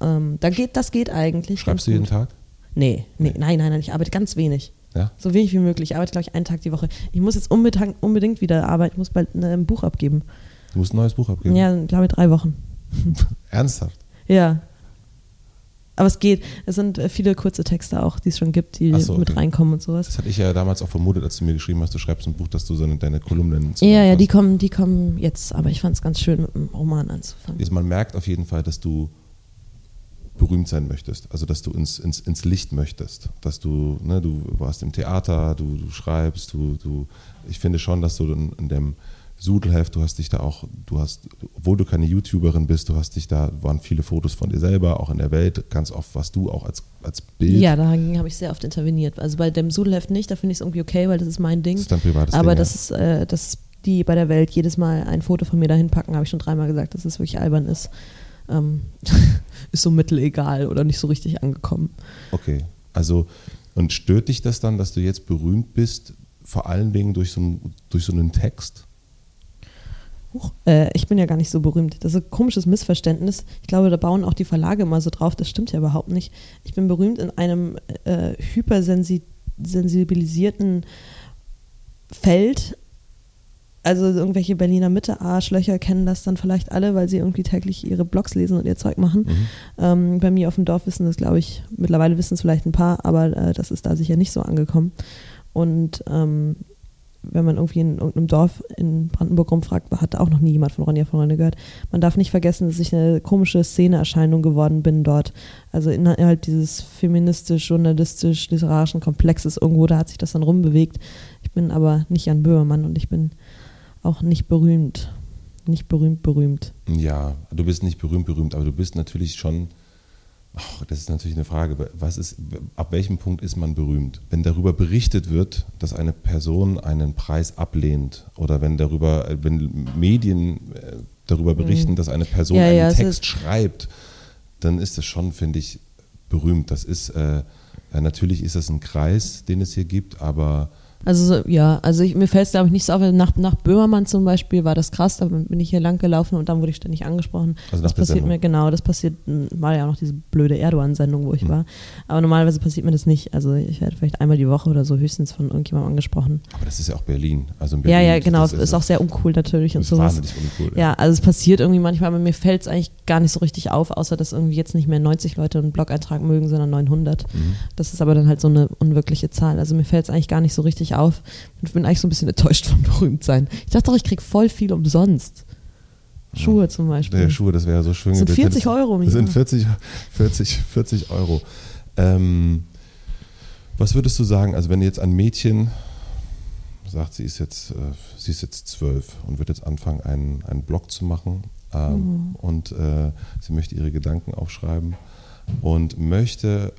Ähm, da geht, das geht eigentlich. schreibst du jeden gut. Tag? Nee, nee, nein, nein, nein, ich arbeite ganz wenig. Ja? So wenig wie möglich. Ich arbeite, glaube ich, einen Tag die Woche. Ich muss jetzt unbedingt, unbedingt wieder arbeiten. Ich muss bald ne, ein Buch abgeben. Du musst ein neues Buch abgeben. Ja, glaube ich, drei Wochen. Ernsthaft? Ja. Aber es geht. Es sind äh, viele kurze Texte auch, die es schon gibt, die so, mit okay. reinkommen und sowas. Das hatte ich ja damals auch vermutet, als du mir geschrieben hast, du schreibst ein Buch, dass du so eine, deine Kolumnen Ja, ja, die kommen, die kommen jetzt, aber ich fand es ganz schön, mit einem Roman anzufangen. Also man merkt auf jeden Fall, dass du berühmt sein möchtest, also dass du ins, ins, ins Licht möchtest, dass du, ne, du warst im Theater, du, du schreibst, du, du, ich finde schon, dass du in, in dem Sudelheft, du hast dich da auch, du hast, obwohl du keine YouTuberin bist, du hast dich da, waren viele Fotos von dir selber, auch in der Welt, ganz oft warst du auch als, als Bild. Ja, da habe ich sehr oft interveniert. Also bei dem Sudelheft nicht, da finde ich es irgendwie okay, weil das ist mein Ding. Das ist dein privates aber Ding, das ja. ist, äh, dass die bei der Welt jedes Mal ein Foto von mir dahin packen, habe ich schon dreimal gesagt, dass es wirklich albern ist. Ähm, ist so mittelegal oder nicht so richtig angekommen. Okay, also und stört dich das dann, dass du jetzt berühmt bist, vor allen Dingen durch so, einen- durch so einen Text? Huch, äh, ich bin ja gar nicht so berühmt. Das ist ein komisches Missverständnis. Ich glaube, da bauen auch die Verlage immer so drauf. Das stimmt ja überhaupt nicht. Ich bin berühmt in einem äh, hypersensibilisierten Feld. Also irgendwelche Berliner Mitte-Arschlöcher kennen das dann vielleicht alle, weil sie irgendwie täglich ihre Blogs lesen und ihr Zeug machen. Mhm. Ähm, bei mir auf dem Dorf wissen das, glaube ich, mittlerweile wissen es vielleicht ein paar, aber äh, das ist da sicher nicht so angekommen. Und ähm, wenn man irgendwie in irgendeinem Dorf in Brandenburg rumfragt, hat auch noch nie jemand von Ronja von Rönne gehört. Man darf nicht vergessen, dass ich eine komische Szeneerscheinung geworden bin dort. Also innerhalb dieses feministisch-journalistisch-literarischen Komplexes irgendwo, da hat sich das dann rumbewegt. Ich bin aber nicht Jan Böhmermann und ich bin auch nicht berühmt. Nicht berühmt, berühmt. Ja, du bist nicht berühmt, berühmt, aber du bist natürlich schon. Ach, das ist natürlich eine Frage. Was ist, ab welchem Punkt ist man berühmt? Wenn darüber berichtet wird, dass eine Person einen Preis ablehnt oder wenn darüber, äh, wenn Medien äh, darüber berichten, dass eine Person Mhm. Ja, einen ja, Text schreibt, dann ist das schon, finde ich, berühmt. Das ist äh, ja, natürlich ist das ein Kreis, den es hier gibt, aber Also so, ja, also ich, mir fällt es glaube ich nicht so auf. Nach, nach Böhmermann zum Beispiel war das krass, da bin ich hier lang gelaufen und dann wurde ich ständig angesprochen. Also das passiert Sendung. mir, genau, das passiert, war ja auch noch diese blöde Erdogan-Sendung, wo ich Hm. war. Aber normalerweise passiert mir das nicht. Also ich werde vielleicht einmal die Woche oder so höchstens von irgendjemandem angesprochen. aber das ist ja auch Berlin. Also in Ja, Berlin, ja, genau, das ist, auch sehr uncool natürlich und ist sowas. wahnsinnig uncool. Ja, also es passiert irgendwie manchmal, aber mir fällt es eigentlich gar nicht so richtig auf, außer dass irgendwie jetzt nicht mehr 90 Leute einen Blog-Eintrag mögen, sondern 900. Mhm. Das ist aber dann halt so eine unwirkliche Zahl. Also mir fällt es eigentlich gar nicht so richtig auf. Ich bin eigentlich so ein bisschen enttäuscht vom Berühmtsein. Ich dachte doch, ich krieg voll viel umsonst. Schuhe zum Beispiel. Der Schuhe, das wäre so schön. Das sind gewesen. 40 Euro, Das sind Micha. 40, 40, 40 Euro. Ähm, was würdest du sagen, also wenn jetzt ein Mädchen sagt, sie ist jetzt, äh, sie ist jetzt zwölf und wird jetzt anfangen, einen, einen Blog zu machen ähm, Mhm. und äh, sie möchte ihre Gedanken aufschreiben und möchte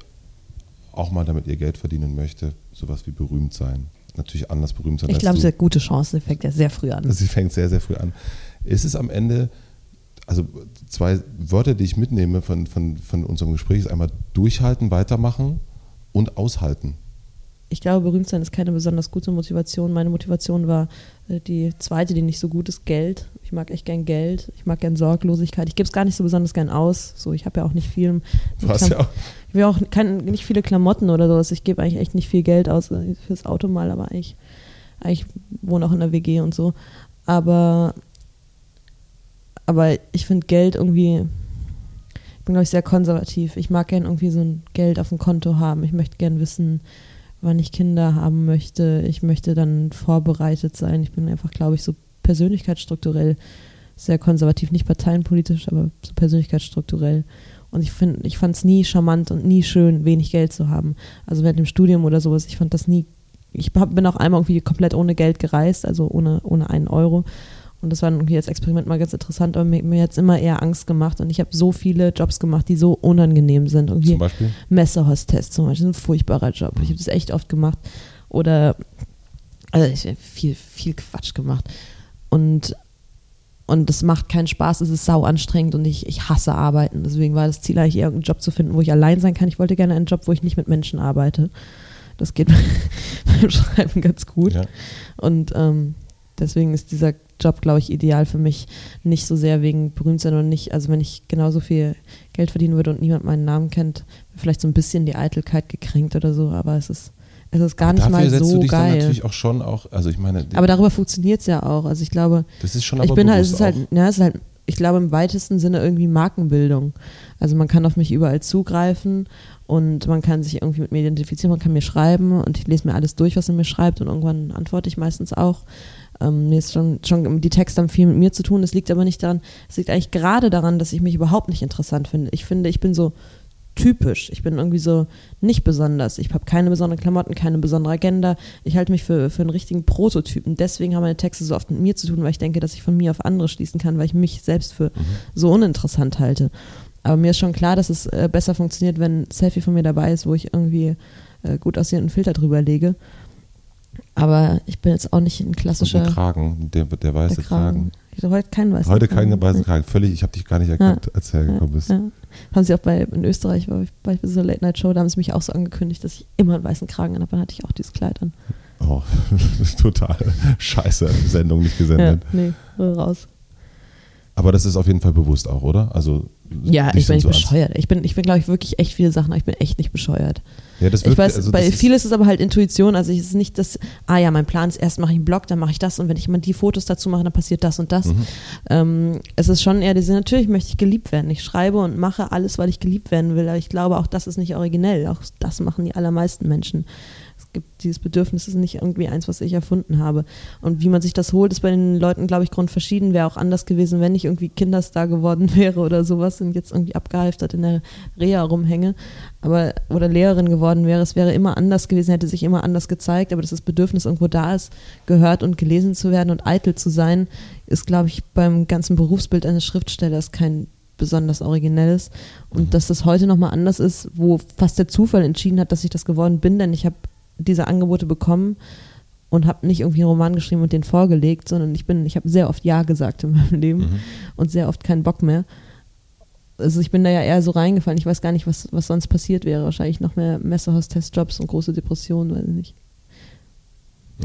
auch mal damit ihr Geld verdienen möchte, sowas wie berühmt sein. Natürlich anders berühmt sein Ich glaube, ist eine gute Chance. Sie fängt ja sehr früh an. Sie fängt sehr, sehr früh an. Ist es am Ende, also zwei Wörter, die ich mitnehme von, von, von unserem Gespräch, ist einmal durchhalten, weitermachen und aushalten. Ich glaube, berühmt sein ist keine besonders gute Motivation. Meine Motivation war äh, die zweite, die nicht so gut ist, Geld. Ich mag echt gern Geld. Ich mag gern Sorglosigkeit. Ich gebe es gar nicht so besonders gern aus. So, ich habe ja auch nicht viel. Du hast ja auch, Ich will auch kein, nicht viele Klamotten oder sowas. Ich gebe eigentlich echt nicht viel Geld aus äh, fürs Auto mal, aber eigentlich, eigentlich wohne auch in der WG und so. Aber, aber ich finde Geld irgendwie, ich bin glaube ich sehr konservativ. Ich mag gern irgendwie so ein Geld auf dem Konto haben. Ich möchte gern wissen, wann ich Kinder haben möchte. Ich möchte dann vorbereitet sein. Ich bin einfach, glaube ich, so persönlichkeitsstrukturell sehr konservativ, nicht parteienpolitisch, aber so persönlichkeitsstrukturell. Und ich ich fand es nie charmant und nie schön, wenig Geld zu haben. Also während dem Studium oder sowas, ich fand das nie. Ich hab, bin auch einmal irgendwie komplett ohne Geld gereist, also ohne, ohne einen Euro. Und das war irgendwie als Experiment mal ganz interessant, aber mir, mir hat es immer eher Angst gemacht. Und ich habe so viele Jobs gemacht, die so unangenehm sind. Irgendwie Zum Beispiel? Messehostess zum Beispiel, das ist ein furchtbarer Job. Ich habe das echt oft gemacht. Oder, also ich habe viel, viel Quatsch gemacht. Und, und das macht keinen Spaß, es ist sau anstrengend und ich, ich hasse Arbeiten. Deswegen war das Ziel eigentlich eher, einen Job zu finden, wo ich allein sein kann. Ich wollte gerne einen Job, wo ich nicht mit Menschen arbeite. Das geht beim Schreiben ganz gut. Ja. Und ähm, deswegen ist dieser Job, glaube ich, ideal für mich. Nicht so sehr wegen berühmt sein und nicht, also wenn ich genauso viel Geld verdienen würde und niemand meinen Namen kennt, vielleicht so ein bisschen die Eitelkeit gekränkt oder so, aber es ist, es ist gar nicht Dafür mal setzt so du dich dann geil. natürlich auch schon auch, also ich meine, Aber darüber funktioniert es ja auch. Also ich glaube, das ist schon aber ich bin halt, es ist halt, ja, es ist halt, ich glaube im weitesten Sinne irgendwie Markenbildung. Also man kann auf mich überall zugreifen und man kann sich irgendwie mit mir identifizieren, man kann mir schreiben und ich lese mir alles durch, was er mir schreibt und irgendwann antworte ich meistens auch. Ähm, mir ist schon, schon, die Texte haben viel mit mir zu tun. Es liegt aber nicht daran, es liegt eigentlich gerade daran, dass ich mich überhaupt nicht interessant finde. Ich finde, ich bin so typisch. Ich bin irgendwie so nicht besonders. Ich habe keine besonderen Klamotten, keine besondere Agenda. Ich halte mich für, für einen richtigen Prototypen. Deswegen haben meine Texte so oft mit mir zu tun, weil ich denke, dass ich von mir auf andere schließen kann, weil ich mich selbst für so uninteressant halte. Aber mir ist schon klar, dass es äh, besser funktioniert, wenn ein Selfie von mir dabei ist, wo ich irgendwie äh, gut aussehenden Filter drüber lege. Aber ich bin jetzt auch nicht ein klassischer ein Kragen, der, der weiße der Kragen. Ich habe heute keinen weißen Heute Kragen. keinen weißen Kragen. Völlig, ich habe dich gar nicht erkannt, als du hergekommen bist. Ja. Haben sie auch bei, in Österreich, war ich bei so einer Late-Night-Show, da haben sie mich auch so angekündigt, dass ich immer einen weißen Kragen habe. Dann hatte ich auch dieses Kleid an. Oh, total scheiße Sendung nicht Ja, gesendet. nee, raus. Aber das ist auf jeden Fall bewusst auch, oder? Also Ja, ich bin nicht so bescheuert. Ich bin, ich bin glaube ich, wirklich echt viele Sachen, aber ich bin echt nicht bescheuert. Ja, das Ich weiß, also bei das ist- ist es aber halt Intuition. Also es ist nicht das, ah ja, mein Plan ist, erst mache ich einen Blog, dann mache ich das und wenn ich mal die Fotos dazu mache, dann passiert das und das. Mhm. Ähm, es ist schon eher diese, natürlich möchte ich geliebt werden. Ich schreibe und mache alles, weil ich geliebt werden will, aber ich glaube, auch das ist nicht originell. Auch das machen die allermeisten Menschen. Gibt dieses Bedürfnis, ist nicht irgendwie eins, was ich erfunden habe. Und wie man sich das holt, ist bei den Leuten, glaube ich, grundverschieden. Wäre auch anders gewesen, wenn ich irgendwie Kinderstar geworden wäre oder sowas und jetzt irgendwie abgehalftert in der Reha rumhänge. Aber, oder Lehrerin geworden wäre. Es wäre immer anders gewesen, hätte sich immer anders gezeigt. Aber dass das Bedürfnis irgendwo da ist, gehört und gelesen zu werden und eitel zu sein, ist, glaube ich, beim ganzen Berufsbild eines Schriftstellers kein besonders originelles. Und dass das heute nochmal anders ist, wo fast der Zufall entschieden hat, dass ich das geworden bin, denn ich habe diese Angebote bekommen und habe nicht irgendwie einen Roman geschrieben und den vorgelegt, sondern ich bin, ich habe sehr oft Ja gesagt in meinem Leben Mhm. und sehr oft keinen Bock mehr. Also ich bin da ja eher so reingefallen. Ich weiß gar nicht, was, was sonst passiert wäre. Wahrscheinlich noch mehr Messehostess-Jobs und große Depressionen, weiß ich nicht.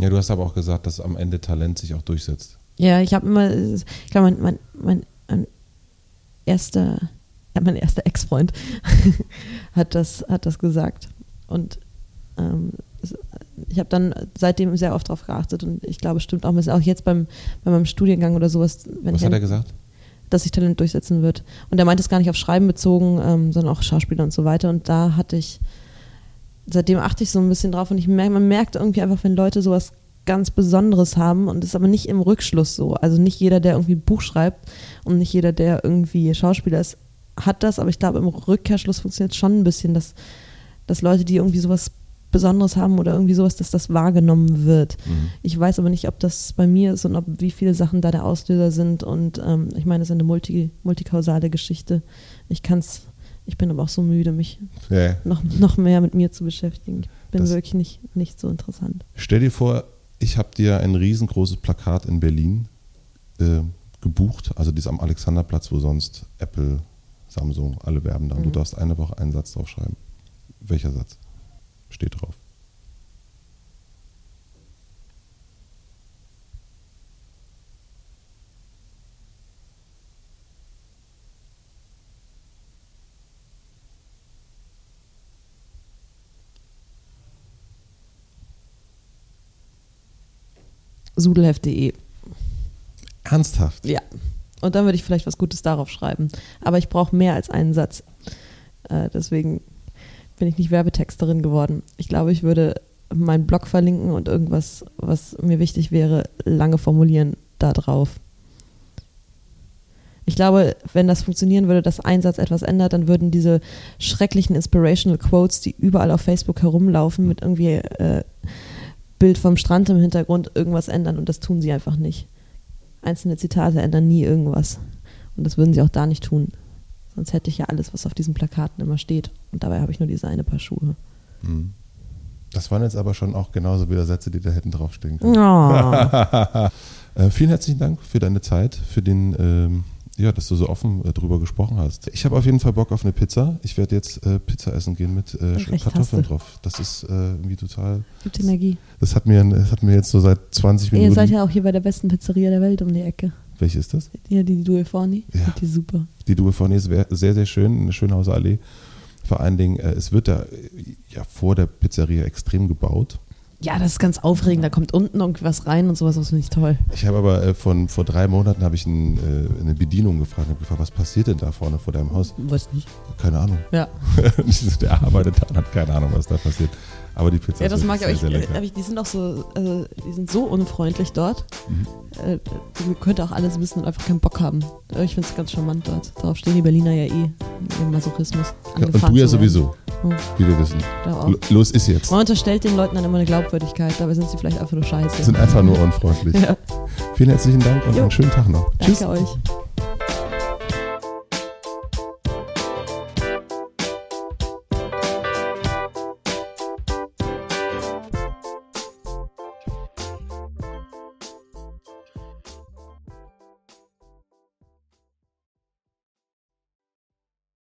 Ja, du hast aber auch gesagt, dass am Ende Talent sich auch durchsetzt. Ja, ich habe immer, ich glaube, mein, mein, mein, erster, mein erster Ex-Freund hat das, hat das gesagt. Und ähm, ich habe dann seitdem sehr oft darauf geachtet und ich glaube, es stimmt auch, auch jetzt beim, bei meinem Studiengang oder sowas, wenn Was ich hat er gesagt? dass sich Talent durchsetzen wird. Und er meinte es gar nicht auf Schreiben bezogen, ähm, sondern auch Schauspieler und so weiter. Und da hatte ich, seitdem achte ich so ein bisschen drauf und ich merke, man merkt irgendwie einfach, wenn Leute sowas ganz Besonderes haben und es ist aber nicht im Rückschluss so. Also nicht jeder, der irgendwie ein Buch schreibt und nicht jeder, der irgendwie Schauspieler ist, hat das, aber ich glaube, im Rückkehrschluss funktioniert es schon ein bisschen, dass, dass Leute, die irgendwie sowas Besonderes haben oder irgendwie sowas, dass das wahrgenommen wird. Mhm. Ich weiß aber nicht, ob das bei mir ist und ob wie viele Sachen da der Auslöser sind. Und ähm, ich meine, es ist eine multi, multikausale Geschichte. Ich kann's, ich bin aber auch so müde, mich Ja, noch, noch mehr mit mir zu beschäftigen. Ich bin Das- wirklich nicht, nicht so interessant. Stell dir vor, ich habe dir ein riesengroßes Plakat in Berlin äh, gebucht, also dies am Alexanderplatz, wo sonst Apple, Samsung, alle werben da. Und du Mhm. darfst eine Woche einen Satz draufschreiben. Welcher Satz steht drauf? Sudelheft.de. Ernsthaft? Ja. Und dann würde ich vielleicht was Gutes darauf schreiben. Aber ich brauche mehr als einen Satz. Äh, deswegen bin ich nicht Werbetexterin geworden. Ich glaube, ich würde meinen Blog verlinken und irgendwas, was mir wichtig wäre, lange formulieren da drauf. Ich glaube, wenn das funktionieren würde, dass ein Satz etwas ändert, dann würden diese schrecklichen Inspirational Quotes, die überall auf Facebook herumlaufen, mit irgendwie äh, Bild vom Strand im Hintergrund irgendwas ändern und das tun sie einfach nicht. einzelne Zitate ändern nie irgendwas. Und das würden sie auch da nicht tun. Sonst hätte ich ja alles, was auf diesen Plakaten immer steht. Und dabei habe ich nur diese eine Paar Schuhe. Hm. Das waren jetzt aber schon auch genauso wieder Sätze, die da hätten draufstehen können. Oh. äh, vielen herzlichen Dank für deine Zeit, für den, ähm, ja, dass du so offen äh, drüber gesprochen hast. Ich habe auf jeden Fall Bock auf eine Pizza. Ich werde jetzt äh, Pizza essen gehen mit äh, Kartoffeln drauf. Das ist äh, irgendwie total. Gibt Energie. Das hat mir, das hat mir jetzt so seit 20 Ihr Minuten. seid ja auch hier bei der besten Pizzeria der Welt um die Ecke. Welche ist das? Hier, die Due Forni. Ja. Die super. Die Due Forni ist sehr, sehr schön, eine Schönhauser Allee. Vor allen Dingen, äh, es wird da äh, ja vor der Pizzeria extrem gebaut. Ja, das ist ganz aufregend. Da kommt unten irgendwie was rein und sowas, das finde ich toll. Ich habe aber äh, von vor drei Monaten habe ich ein, äh, eine Bedienung gefragt, habe gefragt, was passiert denn da vorne vor deinem Haus? Weiß nicht. Keine Ahnung. Ja. Der arbeitet da und hat keine Ahnung, was da passiert. Aber die Pizza Ja, das ist mag ich, sehr, ich, sehr äh, lecker. aber ich, die sind auch so, also die sind so unfreundlich dort. Mhm. Äh, die könnte auch alles wissen und einfach keinen Bock haben. Aber Ich finde es ganz charmant dort. Darauf stehen die Berliner ja eh. Im Masochismus. Ja, und du ja werden. sowieso, Hm. wie wir wissen. Los ist jetzt. Man unterstellt den Leuten dann immer eine Glaubwürdigkeit, dabei sind sie vielleicht einfach nur scheiße. Sind einfach nur unfreundlich. ja, Vielen herzlichen Dank und Jo. einen schönen Tag noch. danke Tschüss. euch.